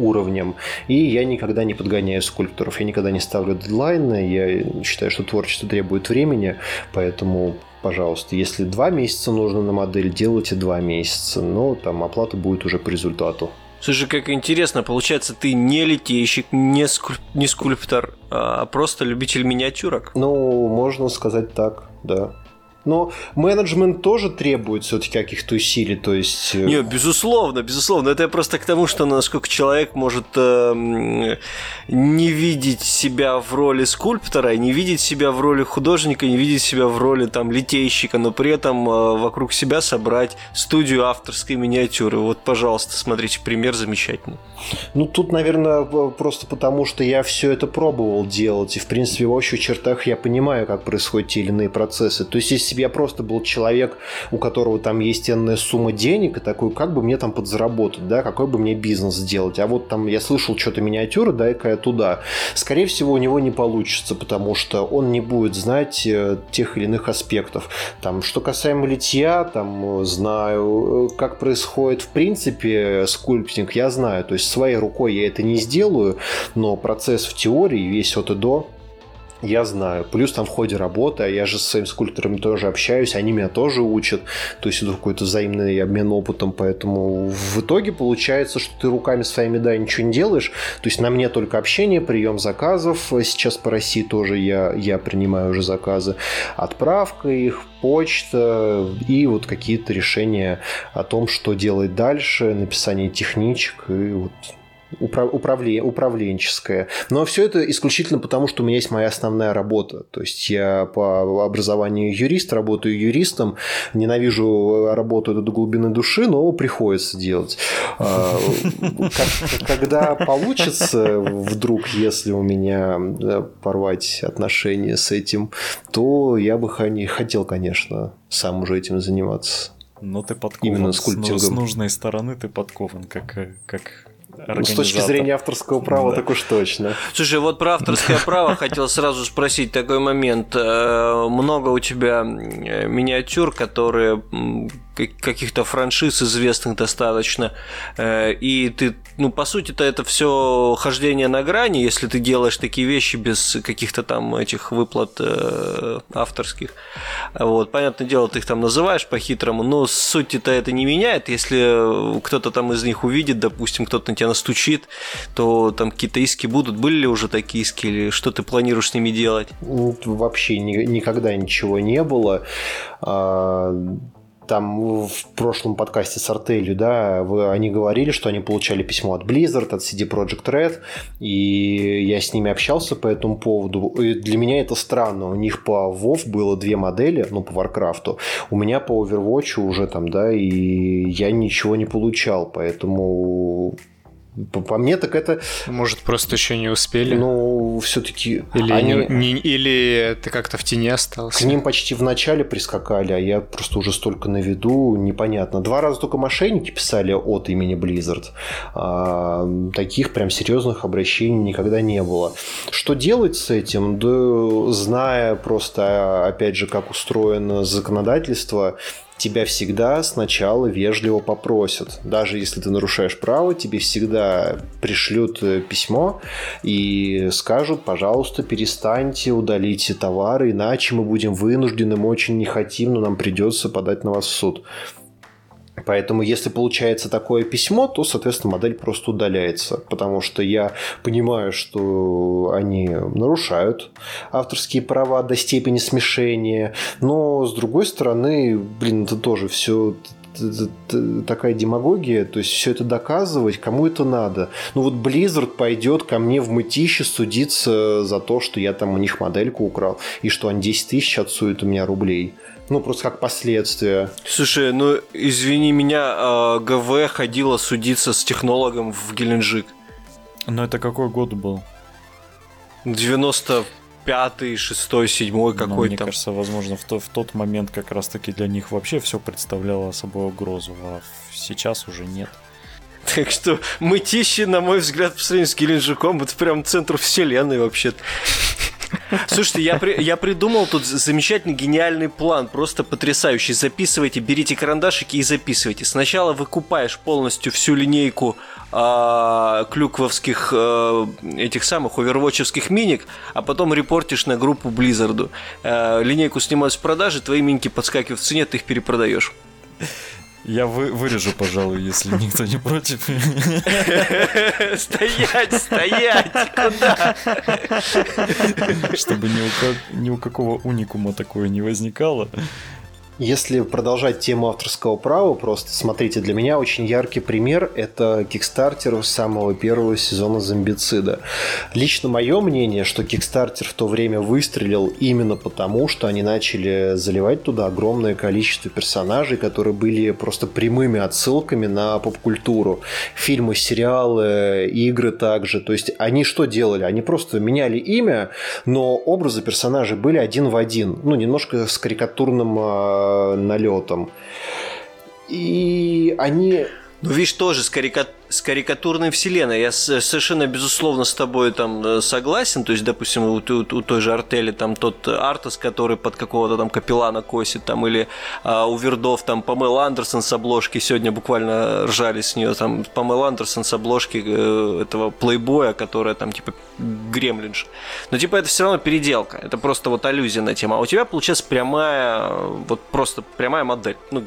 уровнем. И я никогда не подгоняю скульпторов, я никогда не ставлю дедлайны. Я считаю, что творчество требует времени, поэтому пожалуйста, если два месяца нужно на модель, делайте два месяца, но там оплата будет уже по результату. Слушай, как интересно, получается, ты не литейщик, не, скульп... не скульптор, а просто любитель миниатюрок? Ну, можно сказать так, да. Но менеджмент тоже требует все-таки каких-то усилий, то есть... Э, Не, безусловно, безусловно. Это просто к тому, что насколько человек может э, не видеть себя в роли скульптора, не видеть себя в роли художника, не видеть себя в роли там литейщика, но при этом э, вокруг себя собрать студию авторской миниатюры. Вот, пожалуйста, смотрите, пример замечательный. Ну, тут, наверное, просто потому, что я все это пробовал делать, и, в принципе, в общих чертах я понимаю, как происходят те или иные процессы. То есть, если если бы я просто был человек, у которого там есть энная сумма денег, и такой, как бы мне там подзаработать, да, какой бы мне бизнес сделать. А вот там я слышал что-то миниатюры, дай-ка я туда. Скорее всего, у него не получится, потому что он не будет знать э, тех или иных аспектов. Там, что касаемо литья, там, знаю, э, как происходит в принципе скульптинг, я знаю. То есть своей рукой я это не сделаю, но процесс в теории весь от и до я знаю. Плюс там в ходе работы, а я же с своими скульпторами тоже общаюсь, они меня тоже учат. То есть это какой-то взаимный обмен опытом, поэтому в итоге получается, что ты руками своими, да, ничего не делаешь. То есть на мне только общение, прием заказов. Сейчас по России тоже я, я принимаю уже заказы. Отправка их, почта и вот какие-то решения о том, что делать дальше, написание техничек и вот управле, управленческое. Но все это исключительно потому, что у меня есть моя основная работа. То есть я по образованию юрист, работаю юристом, ненавижу работу до глубины души, но приходится делать. А, когда получится вдруг, если у меня порвать отношения с этим, то я бы хотел, конечно, сам уже этим заниматься. Но ты подкован. Именно скульптингом. С нужной стороны ты подкован, как, как ну, с точки зрения авторского права, да. так уж точно. Слушай, вот про авторское право хотел сразу спросить такой момент. Э, много у тебя э, миниатюр, которые каких-то франшиз известных достаточно, э, и ты, ну, по сути-то это все хождение на грани, если ты делаешь такие вещи без каких-то там этих выплат э, авторских. Вот, понятное дело, ты их там называешь по-хитрому, но суть-то это не меняет, если кто-то там из них увидит, допустим, кто-то на тебя настучит, то там какие-то иски будут. Были ли уже такие иски, или что ты планируешь с ними делать? Вообще никогда ничего не было а, там в прошлом подкасте с Артелью, да, вы, они говорили, что они получали письмо от Blizzard, от CD Projekt Red, и я с ними общался по этому поводу. И для меня это странно. У них по WoW было две модели, ну, по Warcraft. У меня по Overwatch уже там, да, и я ничего не получал, поэтому по, по мне так это... Может, просто еще не успели? Ну, все-таки... Или, они... не, или ты как-то в тени остался? К ним почти в начале прискакали, а я просто уже столько на виду, непонятно. Два раза только мошенники писали от имени Blizzard. А, таких прям серьезных обращений никогда не было. Что делать с этим? Да, зная просто, опять же, как устроено законодательство, тебя всегда сначала вежливо попросят. Даже если ты нарушаешь право, тебе всегда пришлют э, письмо и скажут, пожалуйста, перестаньте, удалите товары, иначе мы будем вынуждены, мы очень не хотим, но нам придется подать на вас в суд. Поэтому, если получается такое письмо, то, соответственно, модель просто удаляется, потому что я понимаю, что они нарушают авторские права до степени смешения, но, с другой стороны, блин, это тоже все такая демагогия, то есть все это доказывать, кому это надо. Ну вот Blizzard пойдет ко мне в мытище судиться за то, что я там у них модельку украл, и что они 10 тысяч отсуют у меня рублей. Ну, просто как последствия. Слушай, ну, извини меня, а, ГВ ходила судиться с технологом в Геленджик. Но это какой год был? 95-й, 6-й, 7 какой-то. Ну, мне кажется, возможно, в, то, в тот момент как раз-таки для них вообще все представляло собой угрозу, а сейчас уже нет. Так что мытищи, на мой взгляд, по сравнению с Геленджиком, это прям центр вселенной вообще-то. Слушайте, я, при, я придумал тут замечательный, гениальный план, просто потрясающий. Записывайте, берите карандашики и записывайте. Сначала выкупаешь полностью всю линейку э, клюквовских э, этих самых овервотчевских миник, а потом репортишь на группу Blizzard. Э, линейку снимают с продажи, твои миники подскакивают в цене, ты их перепродаешь. Я вы, вырежу, пожалуй, если никто не против. Стоять, стоять! Куда? Чтобы ни у, ни у какого уникума такое не возникало. Если продолжать тему авторского права, просто смотрите, для меня очень яркий пример – это Кикстартер самого первого сезона «Зомбицида». Лично мое мнение, что Кикстартер в то время выстрелил именно потому, что они начали заливать туда огромное количество персонажей, которые были просто прямыми отсылками на поп-культуру. Фильмы, сериалы, игры также. То есть они что делали? Они просто меняли имя, но образы персонажей были один в один. Ну, немножко с карикатурным а, налетом. И они... Ну, видишь, тоже с карикатурой с карикатурной вселенной. Я совершенно, безусловно, с тобой там э, согласен. То есть, допустим, у, у, у той же Артели там тот Артас, который под какого-то там капеллана косит, там, или а, у Вердов там Памела Андерсон с обложки, сегодня буквально ржали с нее, там Памела Андерсон с обложки э, этого плейбоя, которая там типа гремлинж. Но типа это все равно переделка, это просто вот аллюзия на тему. А у тебя получается прямая, вот просто прямая модель. Ну,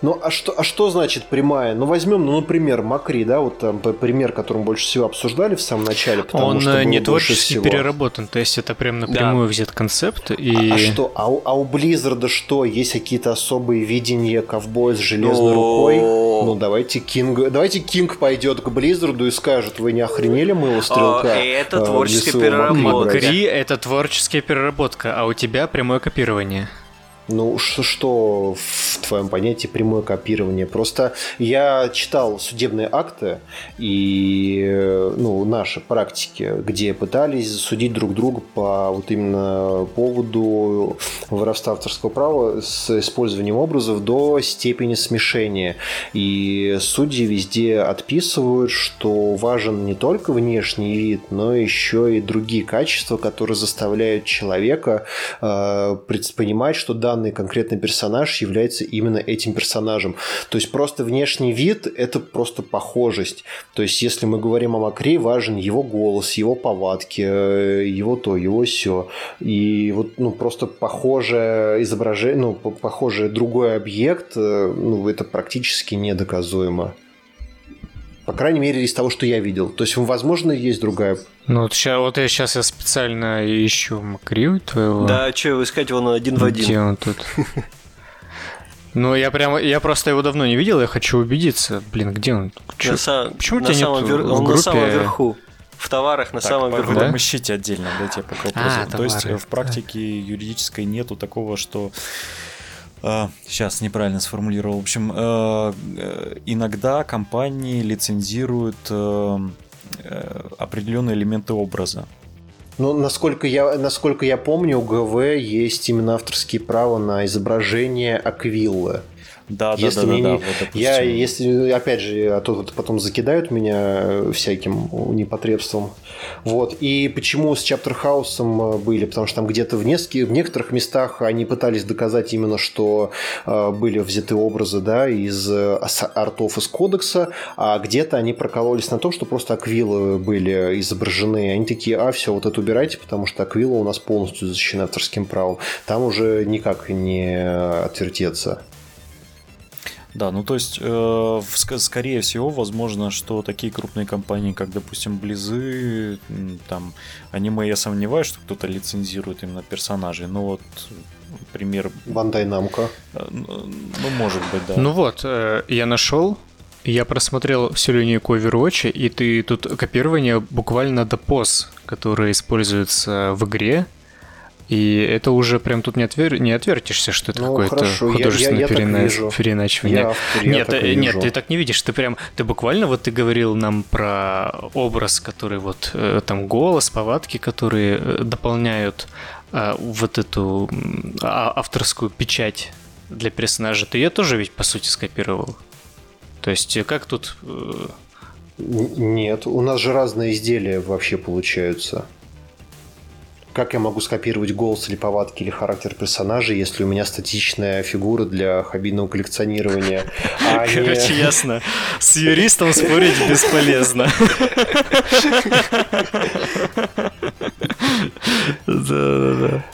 ну а что, а что значит прямая? Ну возьмем, ну, например, Макри, да, вот там пример, который больше всего обсуждали в самом начале, потому Он что не творчески всего. переработан, то есть это прям напрямую да. взят концепт. И... А, а что? А у, а у Blizzard что? Есть какие-то особые видения ковбоя с железной рукой? Ну, давай давайте Кинг, давайте Кинг пойдет к Близзарду и скажет, вы не охренели стрелка? А, это э, творческая переработка. брать?» Макри — это творческая переработка, а у тебя прямое копирование. Ну, что, в твоем понятии прямое копирование? Просто я читал судебные акты и ну, наши практики, где пытались судить друг друга по вот именно поводу воровства авторского права с использованием образов до степени смешения. И судьи везде отписывают, что важен не только внешний вид, но еще и другие качества, которые заставляют человека э, понимать, что данный конкретный персонаж является именно этим персонажем. То есть просто внешний вид – это просто похожесть. То есть если мы говорим о Макре, важен его голос, его повадки, э, его то, его все. И вот ну, просто похожее изображение, ну, п- похожий другой объект, э, ну, это практически недоказуемо. По крайней мере, из того, что я видел. То есть, возможно, есть другая Ну вот, ща, вот я сейчас я специально ищу Макри твоего. Да, что искать его на один в Где один. он тут? Ну, я прямо, я просто его давно не видел, я хочу убедиться. Блин, где он? Чё- На са- почему на тебя нет самом в вер- Он на самом верху. В товарах на Так, самом верху. в Да? ищите отдельно, дайте я пока А, вопрос. То есть товары. э, в практике юридической нету такого, что сейчас неправильно сформулировал. В общем, э, э, иногда компании лицензируют э, определенные элементы образа. Ну, насколько я, насколько я помню, у ГВ есть именно авторские права на изображение Аквиллы. Да, да, Если да, да, мне да. не- вот, допустим. Я, если, опять же, а то вот потом закидают меня э, всяким непотребством. Вот. И почему с Chapter House были? Потому что там где-то в, нескольких, в некоторых местах они пытались доказать именно, что э, были взяты образы да, из э, артов из кодекса, а где-то они прокололись на том, что просто аквилы были изображены. Они такие, а, все, вот это убирайте, потому что аквила у нас полностью защищена авторским правом. Там уже никак не отвертеться. Да, ну то есть, э, скорее всего, возможно, что такие крупные компании, как, допустим, Близы, там, аниме, я сомневаюсь, что кто-то лицензирует именно персонажей, но вот пример, Бандай Намко. э, ну, может быть, да. Ну вот, э, я нашел, я просмотрел всю линейку Overwatch, и ты тут копирование буквально до поз, которые используются в игре. И это уже прям тут не, отвер... не отвертишься, что это Ну, какое-то я- художественное я- я перена- вижу. переиначивание. Я автор, я нет, так э, нет, ты так не видишь. Ты прям, ты буквально вот ты говорил нам про образ, который вот э, там голос, повадки, которые э, дополняют а, вот эту а- авторскую печать для персонажа. Ты ее тоже ведь по сути скопировал. То есть как тут? Нет, у нас же разные изделия вообще получаются. Как я могу скопировать голос или повадки или характер персонажа, если у меня статичная фигура для хоббийного коллекционирования? а не- Короче, ясно. С юристом спорить бесполезно. Да-да-да.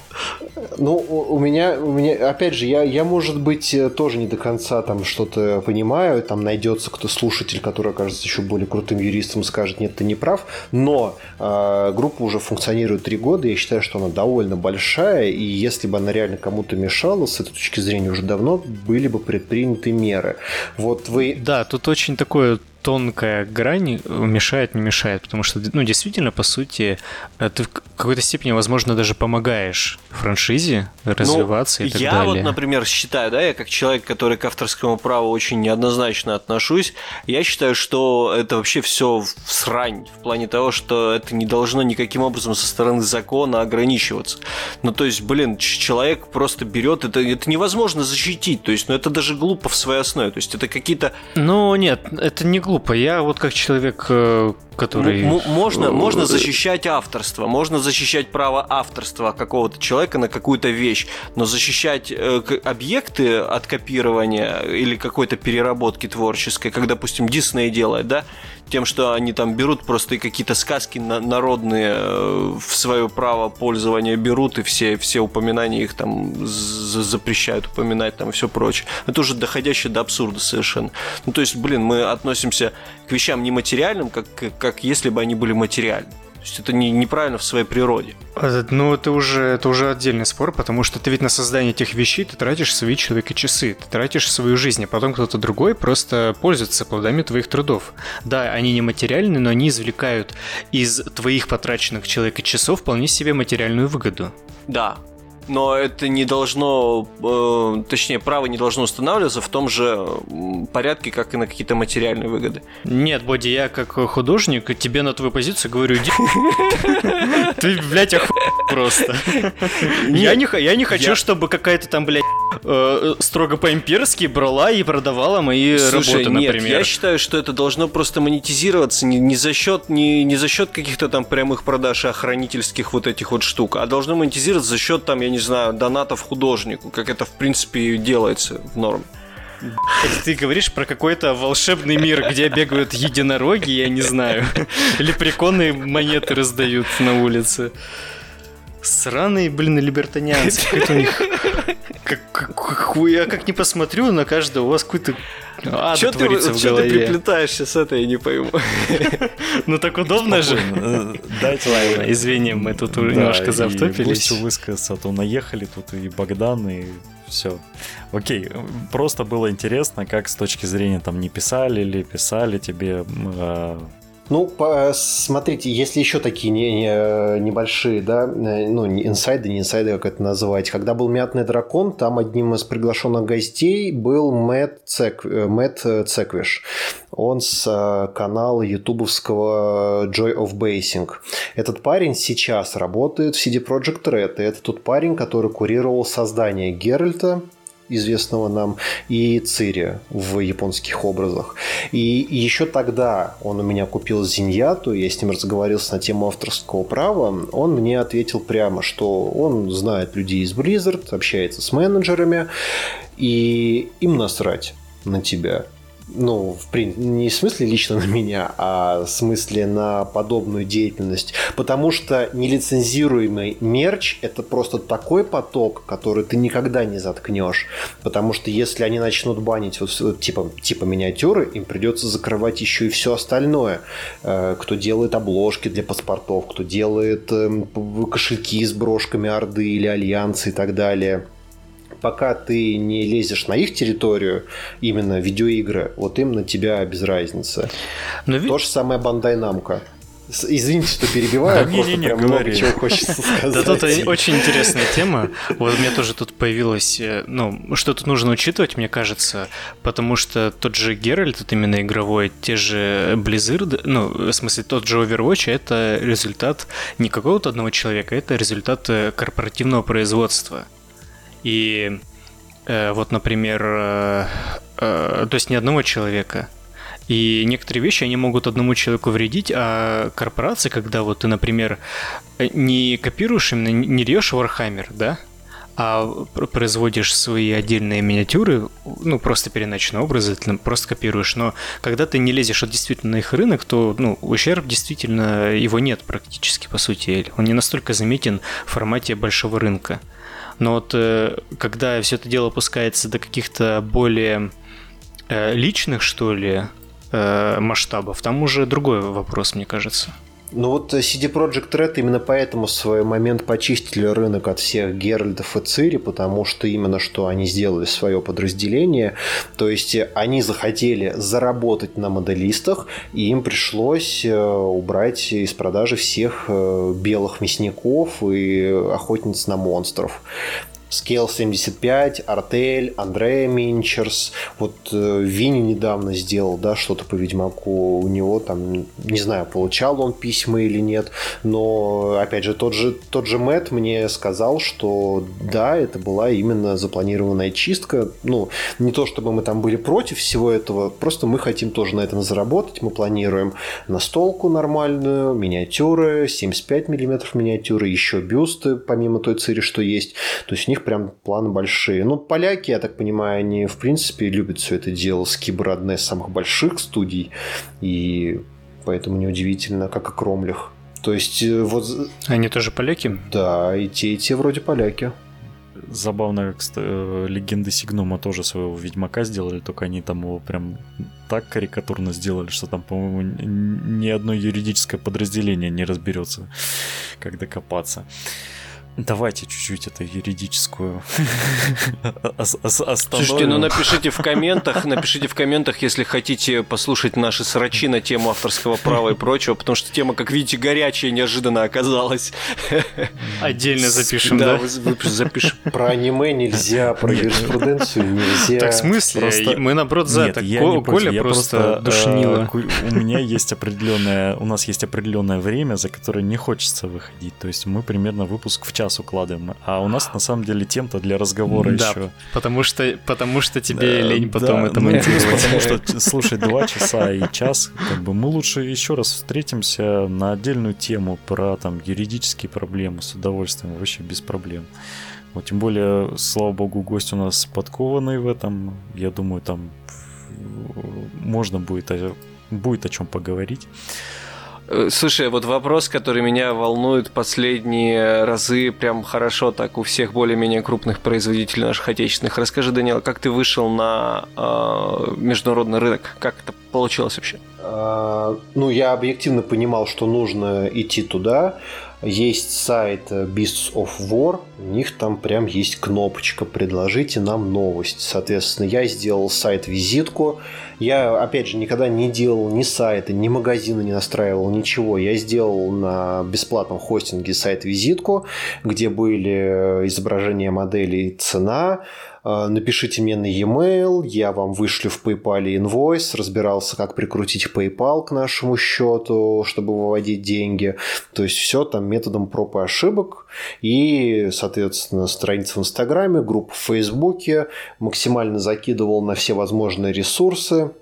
Ну, у меня, у меня, опять же, я, я, может быть, э, тоже не до конца там что-то понимаю, там найдется кто слушатель, который окажется еще более крутым юристом, скажет, нет, ты не прав, но э, группа уже функционирует три года, я считаю, что она довольно большая, и если бы она реально кому-то мешала, с этой точки зрения уже давно были бы предприняты меры. Вот вы Да, тут очень такое тонкая грань мешает, не мешает, потому что, ну, действительно, по сути, э, ты в какой-то степени, возможно, даже помогаешь франшизе развиваться и так Ну, я далее. вот, например, считаю, да, я как человек, который к авторскому праву очень неоднозначно отношусь, я считаю, что это вообще все срань в плане того, что это не должно никаким образом со стороны закона ограничиваться. Ну, то есть, блин, человек просто берет, это, это невозможно защитить, то есть, ну, это даже глупо в своей основе, то есть, это какие-то Ну, нет, это не глупо. Я вот как человек, э, который... М- м- можно, можно э, защищать авторство, можно защищать право авторства какого-то человека на какую-то вещь, но защищать э, объекты от копирования или какой-то переработки творческой, как, допустим, Дисней делает, да, тем, что они там берут просто и какие-то сказки на- народные э, в свое право пользования берут, и все, все упоминания их там запрещают упоминать, там и все прочее. Это уже доходящее до абсурда совершенно. Ну, то есть, блин, мы относимся к вещам нематериальным, как, как, если бы они были материальны. Есть это не, неправильно в своей природе. А, ну, это уже, это уже отдельный спор, потому что ты ведь на создание этих вещей ты тратишь свои человека часы, ты тратишь свою жизнь, а потом кто-то другой просто пользуется плодами твоих трудов. Да, они не материальны, но они извлекают из твоих потраченных человека часов вполне себе материальную выгоду. Да, но это не должно, э, точнее, право не должно устанавливаться в том же порядке, как и на какие-то материальные выгоды. Нет, Боди, я как художник тебе на твою позицию говорю, иди ты, блядь, оху... просто. Я не, я не хочу, чтобы какая-то там, блядь, э, строго по-имперски брала и продавала мои работы, нет, например. я считаю, что это должно просто монетизироваться не, за счет не, не за счет каких-то там прямых продаж и охранительских вот этих вот штук, а должно монетизироваться за счет там, я не знаю, донатов художнику, как это в принципе делается в норме. Ты говоришь про какой-то волшебный мир, где бегают единороги, я не знаю. Лепреконы монеты раздают на улице. Сраные, блин, либертанианцы. Какой-то у них... Как, как, я как не посмотрю на каждого, у вас какой-то ад Чё ты, в чё ты приплетаешься с этой, я не пойму. Ну так удобно же. Э, Дайте Ладно, извини, мы тут немножко завтопились. высказаться, а то наехали тут и Богдан, и все. Окей, просто было интересно, как с точки зрения там не писали или писали тебе э, Ну, по- смотрите, если еще такие не, не- небольшие, да, э, ну, инсайды, не инсайды, как это называть. Когда был «Мятный дракон», там одним из приглашенных гостей был Мэтт, Цек, э, Мэтт Цеквиш. Он с э, канала ютубовского Joy of Basing. Этот парень сейчас работает в CD Projekt Red. И это тот парень, который курировал создание Геральта, известного нам, и Цири в японских образах. И еще тогда он у меня купил Зиньяту, я с ним разговаривался на тему авторского права, он мне ответил прямо, что он знает людей из Blizzard, общается с менеджерами, и им насрать на тебя ну, в прин- не в смысле лично на меня, а в смысле на подобную деятельность. Потому что нелицензируемый мерч – это просто такой поток, который ты никогда не заткнешь. Потому что если они начнут банить вот, типа, типа миниатюры, им придется закрывать еще и все остальное. Э, Кто делает обложки для паспортов, кто делает эм, кошельки с брошками Орды или Альянса и так далее пока ты не лезешь на их территорию, именно видеоигры, вот им на тебя без разницы. Но ведь- То же самое Бандай Намка. Извините, что перебиваю, Да просто не-не-не, прям много говори. чего хочется сказать. Да тут очень интересная тема. Вот у меня тоже тут появилось, э, ну, что тут нужно учитывать, мне кажется, потому что тот же Геральт, вот именно игровой, те же Blizzard, ну, в смысле, тот же Overwatch, это результат не какого-то одного человека, это результат э, корпоративного производства. И э, вот, например, э, э, то есть не одного человека. И некоторые вещи, они могут одному человеку вредить, а корпорации, когда вот ты, например, не копируешь именно, не режешь Warhammer, да, а пр- производишь свои отдельные миниатюры, ну, просто переначные образы, ты просто копируешь. Но когда ты не лезешь вот действительно их рынок, то, ну, ущерб действительно, его нет практически, по сути. Он не настолько заметен в формате большого рынка. Но вот э, когда все это дело опускается до каких-то более э, личных, что ли, э, масштабов, там уже другой вопрос, мне кажется. Ну вот э, CD Projekt Red именно поэтому в свой момент почистили рынок от всех Геральдов и Цири, потому что именно что они сделали свое подразделение, то есть э, они захотели заработать на моделистах, и им пришлось э, убрать из продажи всех белых мясников и охотниц на монстров. Scale 75, Артель, Андрея Минчерс. Вот э, Винни недавно сделал, да, что-то по Ведьмаку. У него там, не знаю, получал он письма или нет, но, опять же, тот же, тот же Мэтт мне сказал, что да, это была именно запланированная чистка. Ну, не то, чтобы мы там были против всего этого, просто мы хотим тоже на этом заработать. Мы планируем настолку нормальную, миниатюры, 75 миллиметров миниатюры, еще бюсты, помимо той цири, что есть. То есть у них прям планы большие. Ну, поляки, я так понимаю, они в принципе любят все это дело. Скибр одна из самых больших студий, и поэтому неудивительно, как и Кромлях. То есть, э, вот, Они тоже поляки? да, и те, и те вроде поляки. забавно, как э, легенды Сигнума тоже своего Ведьмака сделали, только они там его прям так карикатурно сделали, что там, по-моему, ни одно юридическое подразделение не разберется, как докопаться. Давайте чуть-чуть это юридическую Слушайте, ну напишите в комментах, напишите в комментах, если хотите послушать наши срачи на тему авторского права и прочего, потому что тема, как видите, горячая неожиданно оказалась. Отдельно запишем, да? запишем. Про аниме нельзя, про юриспруденцию нельзя. Так в смысле? Мы наоборот за это. Коля просто душнило. У меня есть определенное, у нас есть определенное время, за которое не хочется выходить. То есть мы примерно выпуск в час час укладываем. А у нас на самом деле тем-то для разговора да, еще. Потому что, потому что тебе да, лень потом да, это ну, Потому что, слушай, два часа и час, как бы мы лучше еще раз встретимся на отдельную тему про там юридические проблемы с удовольствием, вообще без проблем. Вот, тем более, слава богу, гость у нас подкованный в этом. Я думаю, там можно будет, будет о чем поговорить. Э, слушай, вот вопрос, который меня волнует последние разы, прям хорошо так у всех более-менее крупных производителей наших отечественных. Расскажи, Данила, как ты вышел на э, международный рынок? Как это получилось вообще? А, ну, я объективно понимал, что нужно идти туда. Есть сайт Beasts of War, у них там прям есть кнопочка «Предложите нам новость». Соответственно, я сделал сайт-визитку. Я, опять же, никогда не делал ни сайта, ни магазина не настраивал, ничего. Я сделал на бесплатном хостинге сайт-визитку, где были изображения моделей, цена, напишите мне на e-mail, я вам вышлю в PayPal инвойс, разбирался, как прикрутить PayPal к нашему счету, чтобы выводить деньги. То есть все там методом проб и ошибок. И, соответственно, страница в Инстаграме, группа в Фейсбуке, максимально закидывал на все возможные ресурсы,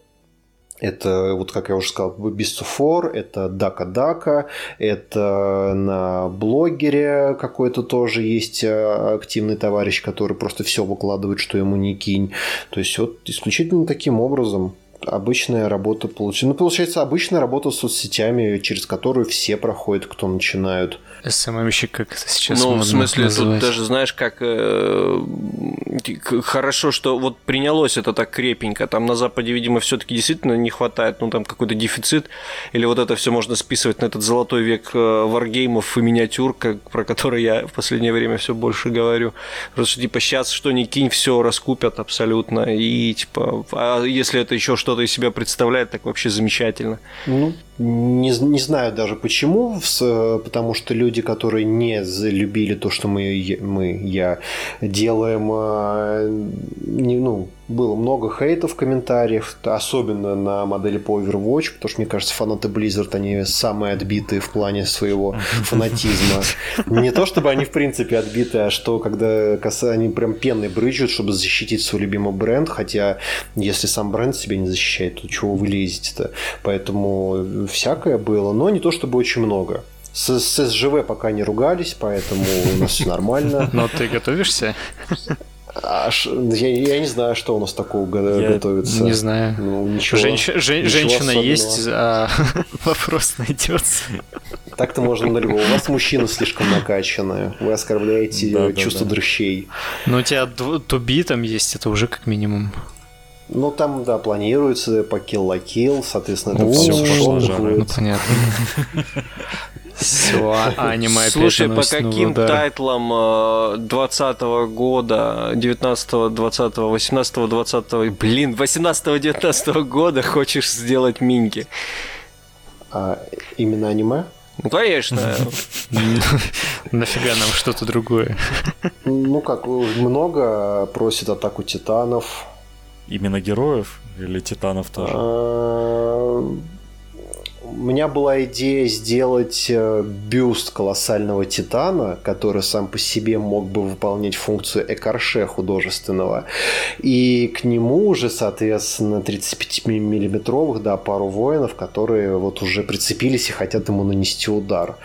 это, вот как я уже сказал, Бистуфор, это Дака Дака, это на блогере какой-то тоже есть э, активный товарищ, который просто все выкладывает, что ему не кинь. То есть вот исключительно таким образом обычная работа получается. Ну, получается, обычная работа с соцсетями, через которую все проходят, кто начинают. СММщик, как это сейчас Ну, в смысле, называть. тут даже, знаешь, как э, хорошо, что вот принялось это так крепенько. Там на Западе, видимо, все-таки действительно не хватает, ну, там какой-то дефицит. Или вот это все можно списывать на этот золотой век э, варгеймов и миниатюр, как, про который я в последнее время все больше говорю. Просто, что, типа, сейчас что ни кинь, все раскупят абсолютно. И, типа, а если это еще что-то из себя представляет, так вообще замечательно. Ну, не, не знаю даже почему, потому что люди, которые не любили то, что мы, мы я делаем, а, не, ну, было много хейта в комментариях, особенно на модели по Overwatch, потому что, мне кажется, фанаты Blizzard, они самые отбитые в плане своего фанатизма. Не то, чтобы они, в принципе, отбиты, а что, когда они прям пеной брызжут, чтобы защитить свой любимый бренд, хотя если сам бренд себя не защищает, то чего вы лезете-то? Поэтому всякое было, но не то, чтобы очень много. С, с СЖВ пока не ругались, поэтому у нас все нормально. Но ты готовишься? А я, я не знаю, что у нас такого я готовится. Не знаю. Ну, ничего, Женщ... Жен... ничего женщина особенного. есть, а вопрос найдется. Так-то можно на любого. У вас мужчина слишком накачанная. Вы оскорбляете да, чувство да, да. дрыщей. Но у тебя туби там есть, это уже как минимум. Ну, там, да, планируется по kill la kill, соответственно, это все пошло. Ну, понятно. Все, аниме Слушай, по каким тайтлам 20 -го года, 19 20 18 20 блин, 18 19 года хочешь сделать минки? А, именно аниме? Ну, конечно. Нафига нам что-то другое? Ну как, много просит атаку титанов. Именно героев или титанов тоже? А, у меня была идея сделать э, бюст колоссального титана, который сам по себе мог бы выполнять функцию экарше художественного. И к нему уже, соответственно, 35-миллиметровых, да, пару воинов, которые вот уже прицепились и хотят ему нанести удар.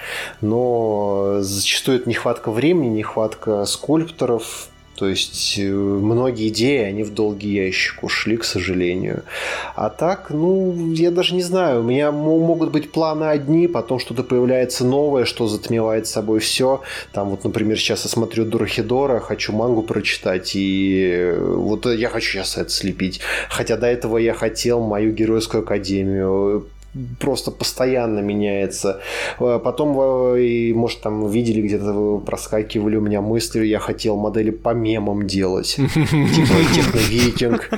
Но зачастую это нехватка времени, нехватка скульпторов, То есть э, многие идеи, они в долгий ящик ушли, к сожалению. А так, ну, я даже не знаю. У меня могут быть планы одни, потом что-то появляется новое, что затмевает собой все. Там вот, например, сейчас я смотрю Дурахидора, хочу мангу прочитать, и э, вот я хочу сейчас это слепить. Хотя до этого я хотел мою геройскую академию просто постоянно меняется. Э, потом, вы, может, там видели где-то, проскакивали у меня мысли, я хотел модели по мемам делать. Типа техновикинг.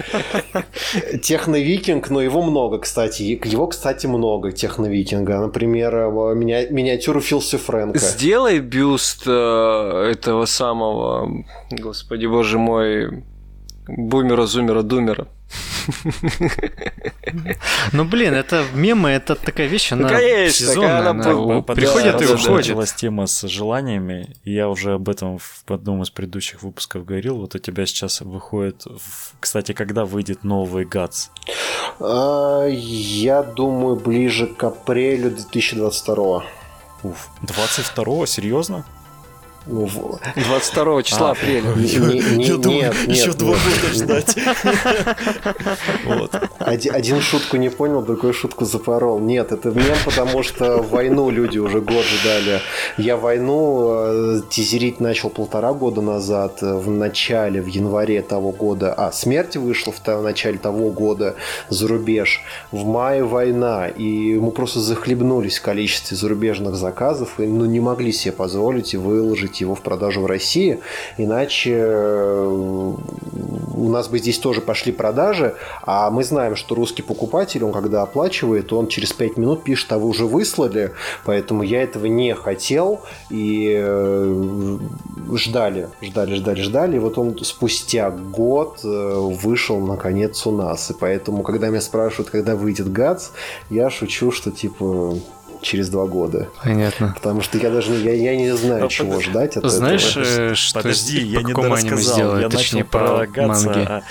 Техновикинг, но его много, кстати. Его, кстати, много, техновикинга. Например, э, меня, миниатюру Филси Фрэнка. Сделай бюст э, этого самого, господи боже мой, бумера, зумера, думера. Ну, блин, это мемы, это такая вещь, она Конечно, сезонная, она она приходит и уходит. Началась тема с желаниями, и я уже об этом в одном из предыдущих выпусков говорил. Вот у тебя сейчас выходит... Кстати, когда выйдет новый ГАЦ? А, я думаю, ближе к апрелю 2022. Уф, 22-го? Серьезно? 22 ну, числа а, апреля. Я думаю, еще два года ждать. Один шутку не понял, другой шутку запорол. Нет, это мем, потому что войну люди уже год ждали. Я войну э, тизерить начал полтора года назад, э, в начале, в январе того года. А, смерть вышла в начале того года за рубеж. В мае война, и мы просто захлебнулись в количестве зарубежных заказов, и ну, не могли себе позволить и выложить выпустить его в продажу в России, иначе э, у нас бы здесь тоже пошли продажи, а мы знаем, что русский покупатель, он когда оплачивает, он через 5 минут пишет, а вы уже выслали, поэтому я этого не хотел, и э, ждали, ждали, ждали, ждали, и вот он спустя год э, вышел наконец у нас, и поэтому, когда меня спрашивают, когда выйдет ГАЦ, я шучу, что типа через два года. Понятно. Потому что я даже я, я не знаю, Но чего под... ждать от Знаешь, этого. Знаешь, что Подожди, я не дорассказал. Я начал про Гатса.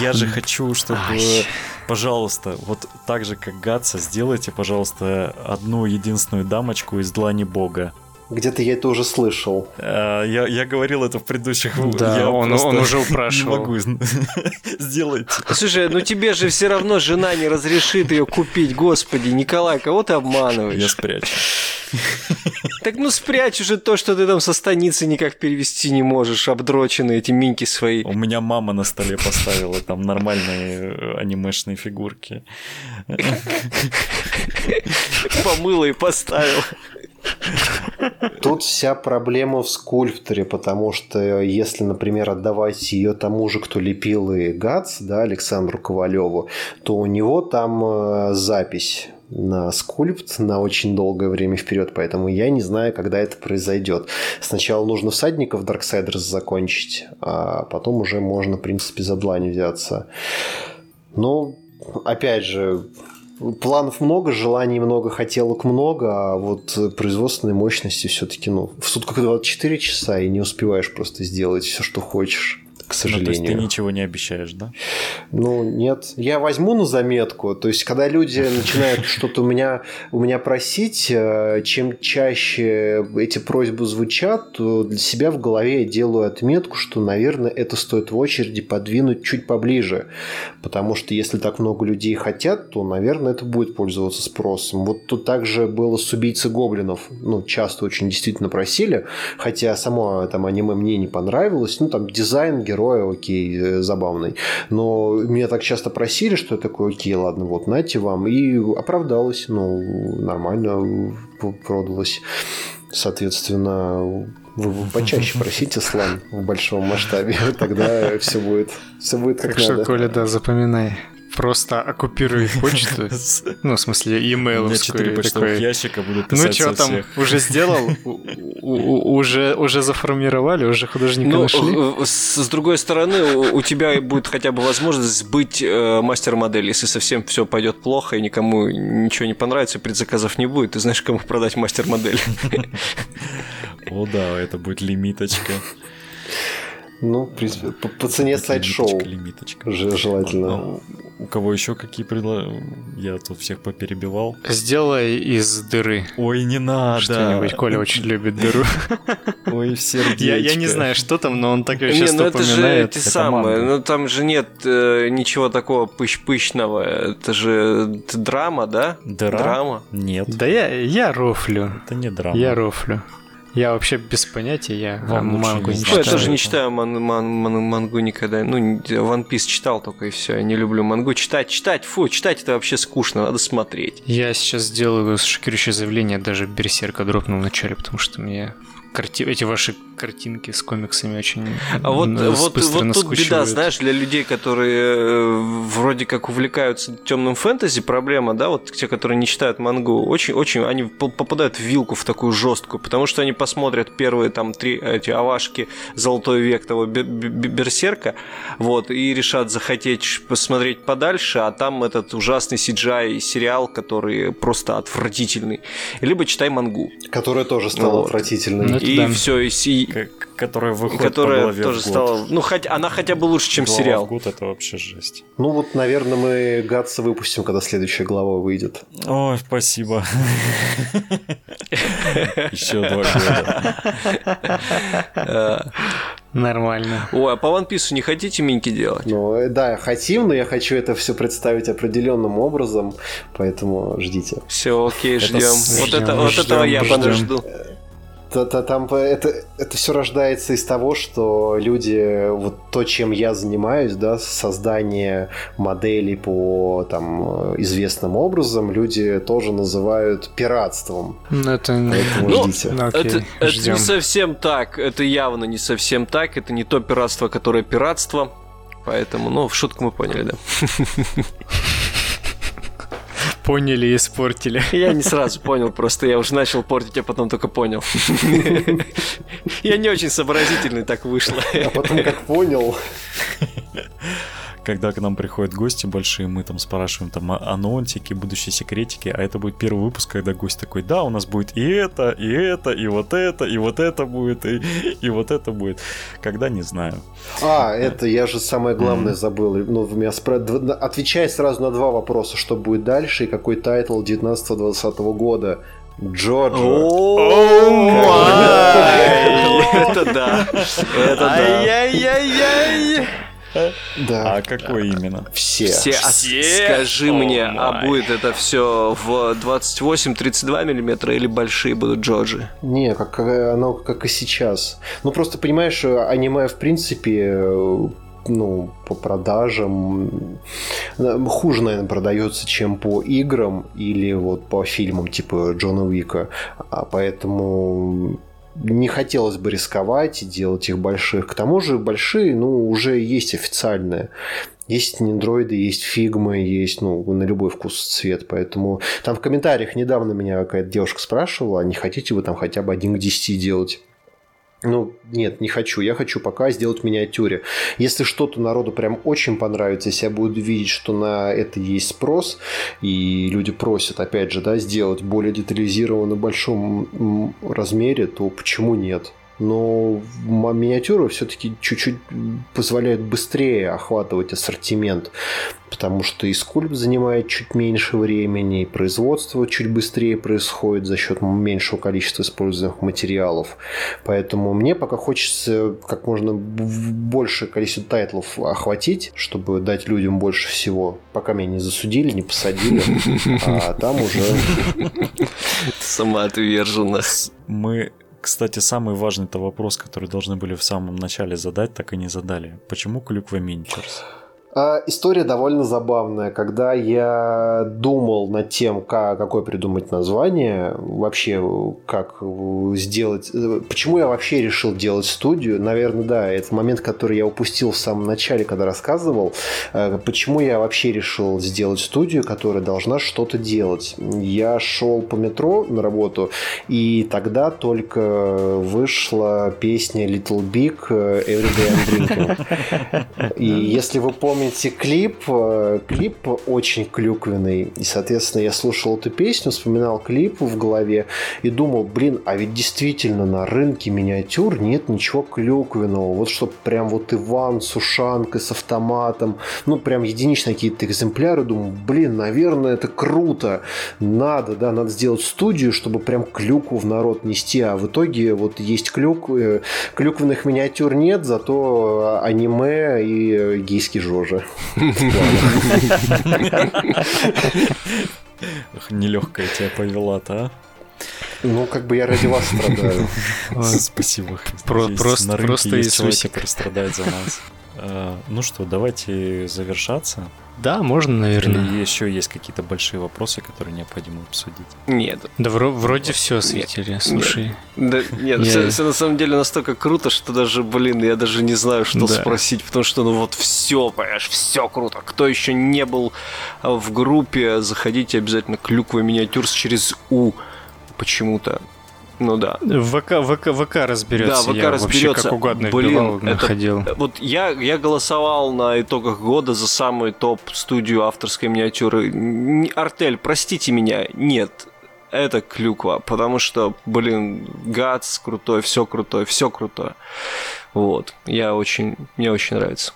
Я же хочу, чтобы... Ай. Пожалуйста, вот так же, как Гатса, сделайте, пожалуйста, одну единственную дамочку из Длани Бога. Где-то я это уже слышал. А, я, я говорил это в предыдущих Да, я он, он уже упрашивал. Не могу сделать. Слушай, ну тебе же все равно жена не разрешит ее купить. Господи, Николай, кого ты обманываешь? Я спрячу. Так ну спрячь уже то, что ты там со станицы никак перевести не можешь, обдроченные эти минки свои. У меня мама на столе поставила там нормальные э, анимешные фигурки. Помыла и поставила. Тут вся проблема в скульпторе, потому что если, например, отдавать ее тому же, кто лепил и ГАЦ, да, Александру Ковалеву, то у него там э, запись на скульпт на очень долгое время вперед, поэтому я не знаю, когда это произойдет. Сначала нужно всадников Darksiders закончить, а потом уже можно, в принципе, за длань взяться. Но, опять же, планов много, желаний много, хотелок много, а вот производственной мощности все-таки, ну, в сутках 24 часа и не успеваешь просто сделать все, что хочешь к сожалению. Ну, то есть ты ничего не обещаешь, да? Ну, нет. Я возьму на заметку. То есть, когда люди начинают что-то у меня, у меня просить, э, чем чаще эти просьбы звучат, то для себя в голове я делаю отметку, что, наверное, это стоит в очереди подвинуть чуть поближе. Потому что если так много людей хотят, то, наверное, это будет пользоваться спросом. Вот тут также было с убийцей гоблинов. Ну, часто очень действительно просили. Хотя само там аниме мне не понравилось. Ну, там дизайн героя, окей, э, забавный. Но меня так часто просили, что я такой, окей, ладно, вот, нате вам. И оправдалось, ну, нормально продалось. Соответственно, вы почаще просите слан в большом масштабе, тогда все будет, все будет как так надо. Что, Коля, да, запоминай просто оккупирует почту. Ну, в смысле, e-mail. У меня четыре почтовых ящика будут ну, писать Ну, что там, уже сделал? Уже, уже заформировали? Уже художника ну, нашли? С другой стороны, у тебя будет хотя бы возможность быть э, мастер-модель. Если совсем все пойдет плохо и никому ничего не понравится, предзаказов не будет, ты знаешь, кому продать мастер-модель. О да, это будет лимиточка. Ну, в принципе, по, по цене слайд-шоу. Лимиточка, Желательно. Ну, у кого еще какие предложения? Я тут всех поперебивал. Сделай из дыры. Ой, не надо. Что-нибудь. Коля очень любит дыру. Ой, сердечко. Я, я не знаю, что там, но он так ее Не, часто ну это же эти Это самые, ну там же нет э, ничего такого пыщ-пыщного, это же драма, да? Дыра? Драма. Нет, Да я, я рофлю. это не драма. Я рофлю. Я вообще без понятия, я Вам лучше мангу не. Ну, я читаю. тоже не читаю ман- ман- ман- мангу никогда. Ну, One Piece читал только и все. Я не люблю мангу. Читать, читать, фу, читать это вообще скучно, надо смотреть. Я сейчас сделаю шокирующее заявление, даже Берсерка дропнул вначале, потому что мне карти- эти ваши картинки с комиксами очень А вот, вот, вот тут беда, наскучивают. знаешь, для людей, которые э, вроде как увлекаются темным фэнтези, проблема, да, вот те, которые не читают мангу, очень, очень, они по- попадают в вилку в такую жесткую, потому что они посмотрят первые там три эти авашки Золотой век того Бе- Бе- Бе- Берсерка, вот, и решат захотеть посмотреть подальше, а там этот ужасный CGI сериал, который просто отвратительный. Либо читай мангу. Которая тоже стала Вот. отвратительной. И да. все, и, си- К- Которая и выходит которая по голове тоже в год. стала. Ну, хотя она хотя бы лучше, чем Глава сериал. в год это вообще жесть. Ну вот, наверное, мы Гатса выпустим, когда следующая глава выйдет. Ой, спасибо. Еще два года. Э, Нормально. Ой, а по One Piece не хотите миньки делать? Ну, э, да, хотим, но я хочу это все представить определенным образом, поэтому ждите. Все, окей, ждем. Вот это, этого я подожду. Та- та- Там это, это все рождается из того, что люди, вот то, чем я занимаюсь, да, создание моделей по там известным образом, люди тоже называют пиратством. Ну, это... Поэтому Ну, ждите. Ну, окей, это, это не совсем так. Это явно не совсем так. Это не то пиратство, которое пиратство. Поэтому, ну, в шутку мы поняли, да. Поняли и испортили. Я не сразу понял, просто я уже начал портить, а потом только понял. Я не очень сообразительный, так вышло. А потом, как понял, Когда к нам приходят гости большие, мы там спрашиваем там о- анонсики, будущие секретики, а это будет первый выпуск, когда гость такой, да, у нас будет и это, и это, и вот это, и вот это будет, и, и вот это будет. Когда, не знаю. А, это я же самое главное забыл. Ну, вы меня спра... дв- Отвечай сразу на два вопроса, что будет дальше и какой title 19-20 года. ДжоДжо. Это да. Это да. Ай-яй-яй-яй! Да, А какой именно? все. Все, Все? скажи мне, а будет это все в 28-32 миллиметра или большие будут ДжоДжи? Не, как э, оно как и сейчас. Ну просто понимаешь, э, аниме в принципе э, ну, по продажам хуже, наверное, продается, чем по играм или вот по фильмам типа Джона Уика. А поэтому не хотелось бы рисковать и делать их больших. К тому же большие, ну, уже есть официальные. Есть ниндроиды, есть фигмы, есть, ну, на любой вкус цвет. Поэтому там в комментариях недавно меня какая-то девушка спрашивала, а не хотите вы там хотя бы один к 10 делать? Ну, нет, не хочу. Я хочу пока сделать в миниатюре. Если что-то народу прям очень понравится, если я буду видеть, что на это есть спрос, и люди просят, опять же, да, сделать более детализированно в большом размере, то почему нет? Но м- миниатюра все-таки чуть-чуть позволяет быстрее охватывать ассортимент, потому что и скульп занимает чуть меньше времени, и производство чуть быстрее происходит за счет меньшего количества используемых материалов. Поэтому мне пока хочется как можно б- большее количество тайтлов охватить, чтобы дать людям больше всего, пока меня не засудили, не посадили, а там уже Самоотверженно. Мы, кстати, самый важный-то вопрос, который должны были в самом начале задать, так и не задали. Почему Клюква Минчерс? А, История довольно забавная. Когда я думал над тем, как, какое придумать название, вообще как сделать... Почему я вообще решил делать студию? Наверное, да, это момент, который я упустил в самом начале, когда рассказывал. Э, Почему я вообще решил сделать студию, которая должна что-то делать? Я шел по метро на работу, и тогда только вышла песня Little Big э, Every Day I'm Drinking. И если вы помните вспомните клип. Э, клип очень клюквенный. И, соответственно, я слушал эту песню, вспоминал клип в голове и думал, блин, а ведь действительно на рынке миниатюр нет ничего клюквенного. Вот что прям вот Иван с ушанкой, с автоматом. Ну, прям единичные какие-то экземпляры. Думаю, блин, наверное, это круто. Надо, да, надо сделать студию, чтобы прям клюкву в народ нести. А в итоге вот есть клюк, э, клюквенных миниатюр нет, зато аниме и гейский Жожа. Нелегкая тебя повела-то, а? Ну, как бы я ради вас страдаю. Спасибо. Просто, на рынке есть человек, который страдает за нас. А, ну что, давайте завершаться. Да, можно, наверное. Или еще есть какие-то большие вопросы, которые необходимо обсудить? Нет. Да вро- вроде вот. все осветили, нет. слушай. Нет, да, нет я... все, все на самом деле настолько круто, что даже, блин, я даже не знаю, что да. спросить, потому что, ну вот все, понимаешь, все круто. Кто еще не был в группе, заходите обязательно клюква миниатюрс через У почему-то. Ну да. ВК, ВК, ВК разберется. Да, ВК я разберется. Вообще как угодно Блин, это, находил. Вот я, я голосовал на итогах года за самый топ студию авторской миниатюры. Артель, простите меня, нет. Это клюква, потому что, блин, Гац крутой, все крутое, все крутое. Вот, я очень, мне очень нравится.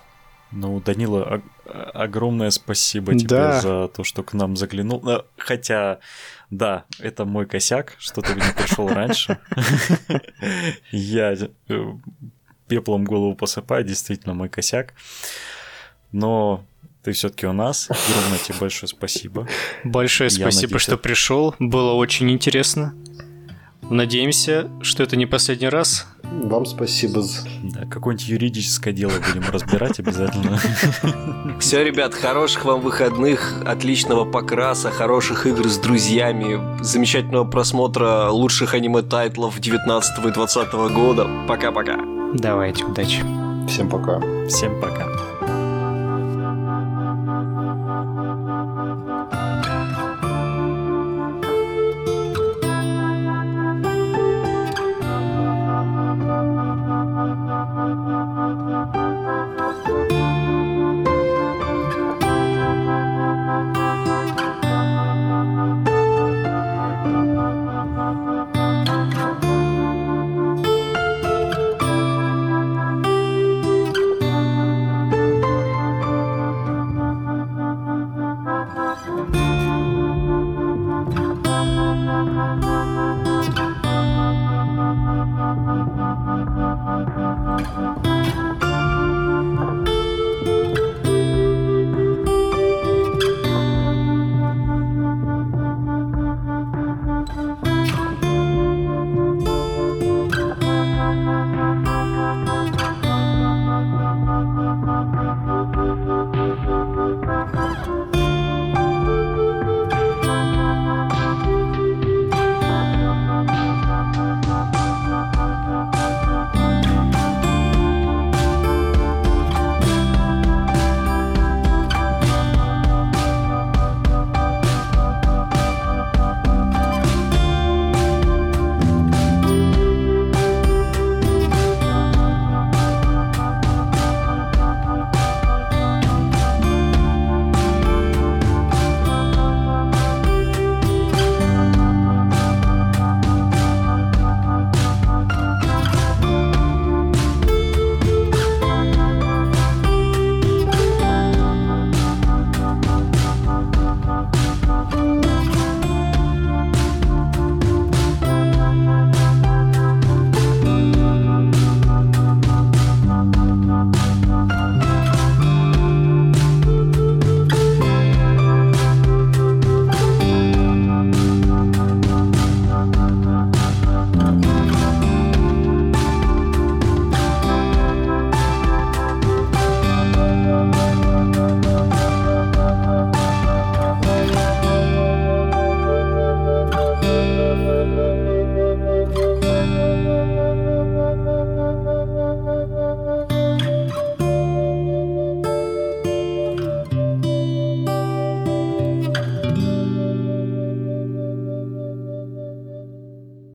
Ну, Данила, огромное спасибо тебе да. за то, что к нам заглянул. Хотя да, это мой косяк, что ты не пришел раньше. Я э, пеплом голову посыпаю, действительно мой косяк. Но ты все-таки у нас. Огромное тебе большое спасибо. Большое спасибо, что пришел. Было очень интересно. Надеемся, что это не последний раз. Вам спасибо. Да, какое-нибудь юридическое дело будем разбирать обязательно. Все, ребят, хороших вам выходных, отличного покраса, хороших игр с друзьями, замечательного просмотра лучших аниме- title ов 19 и 20 года. Пока-пока. Давайте, удачи. Всем пока. Всем пока.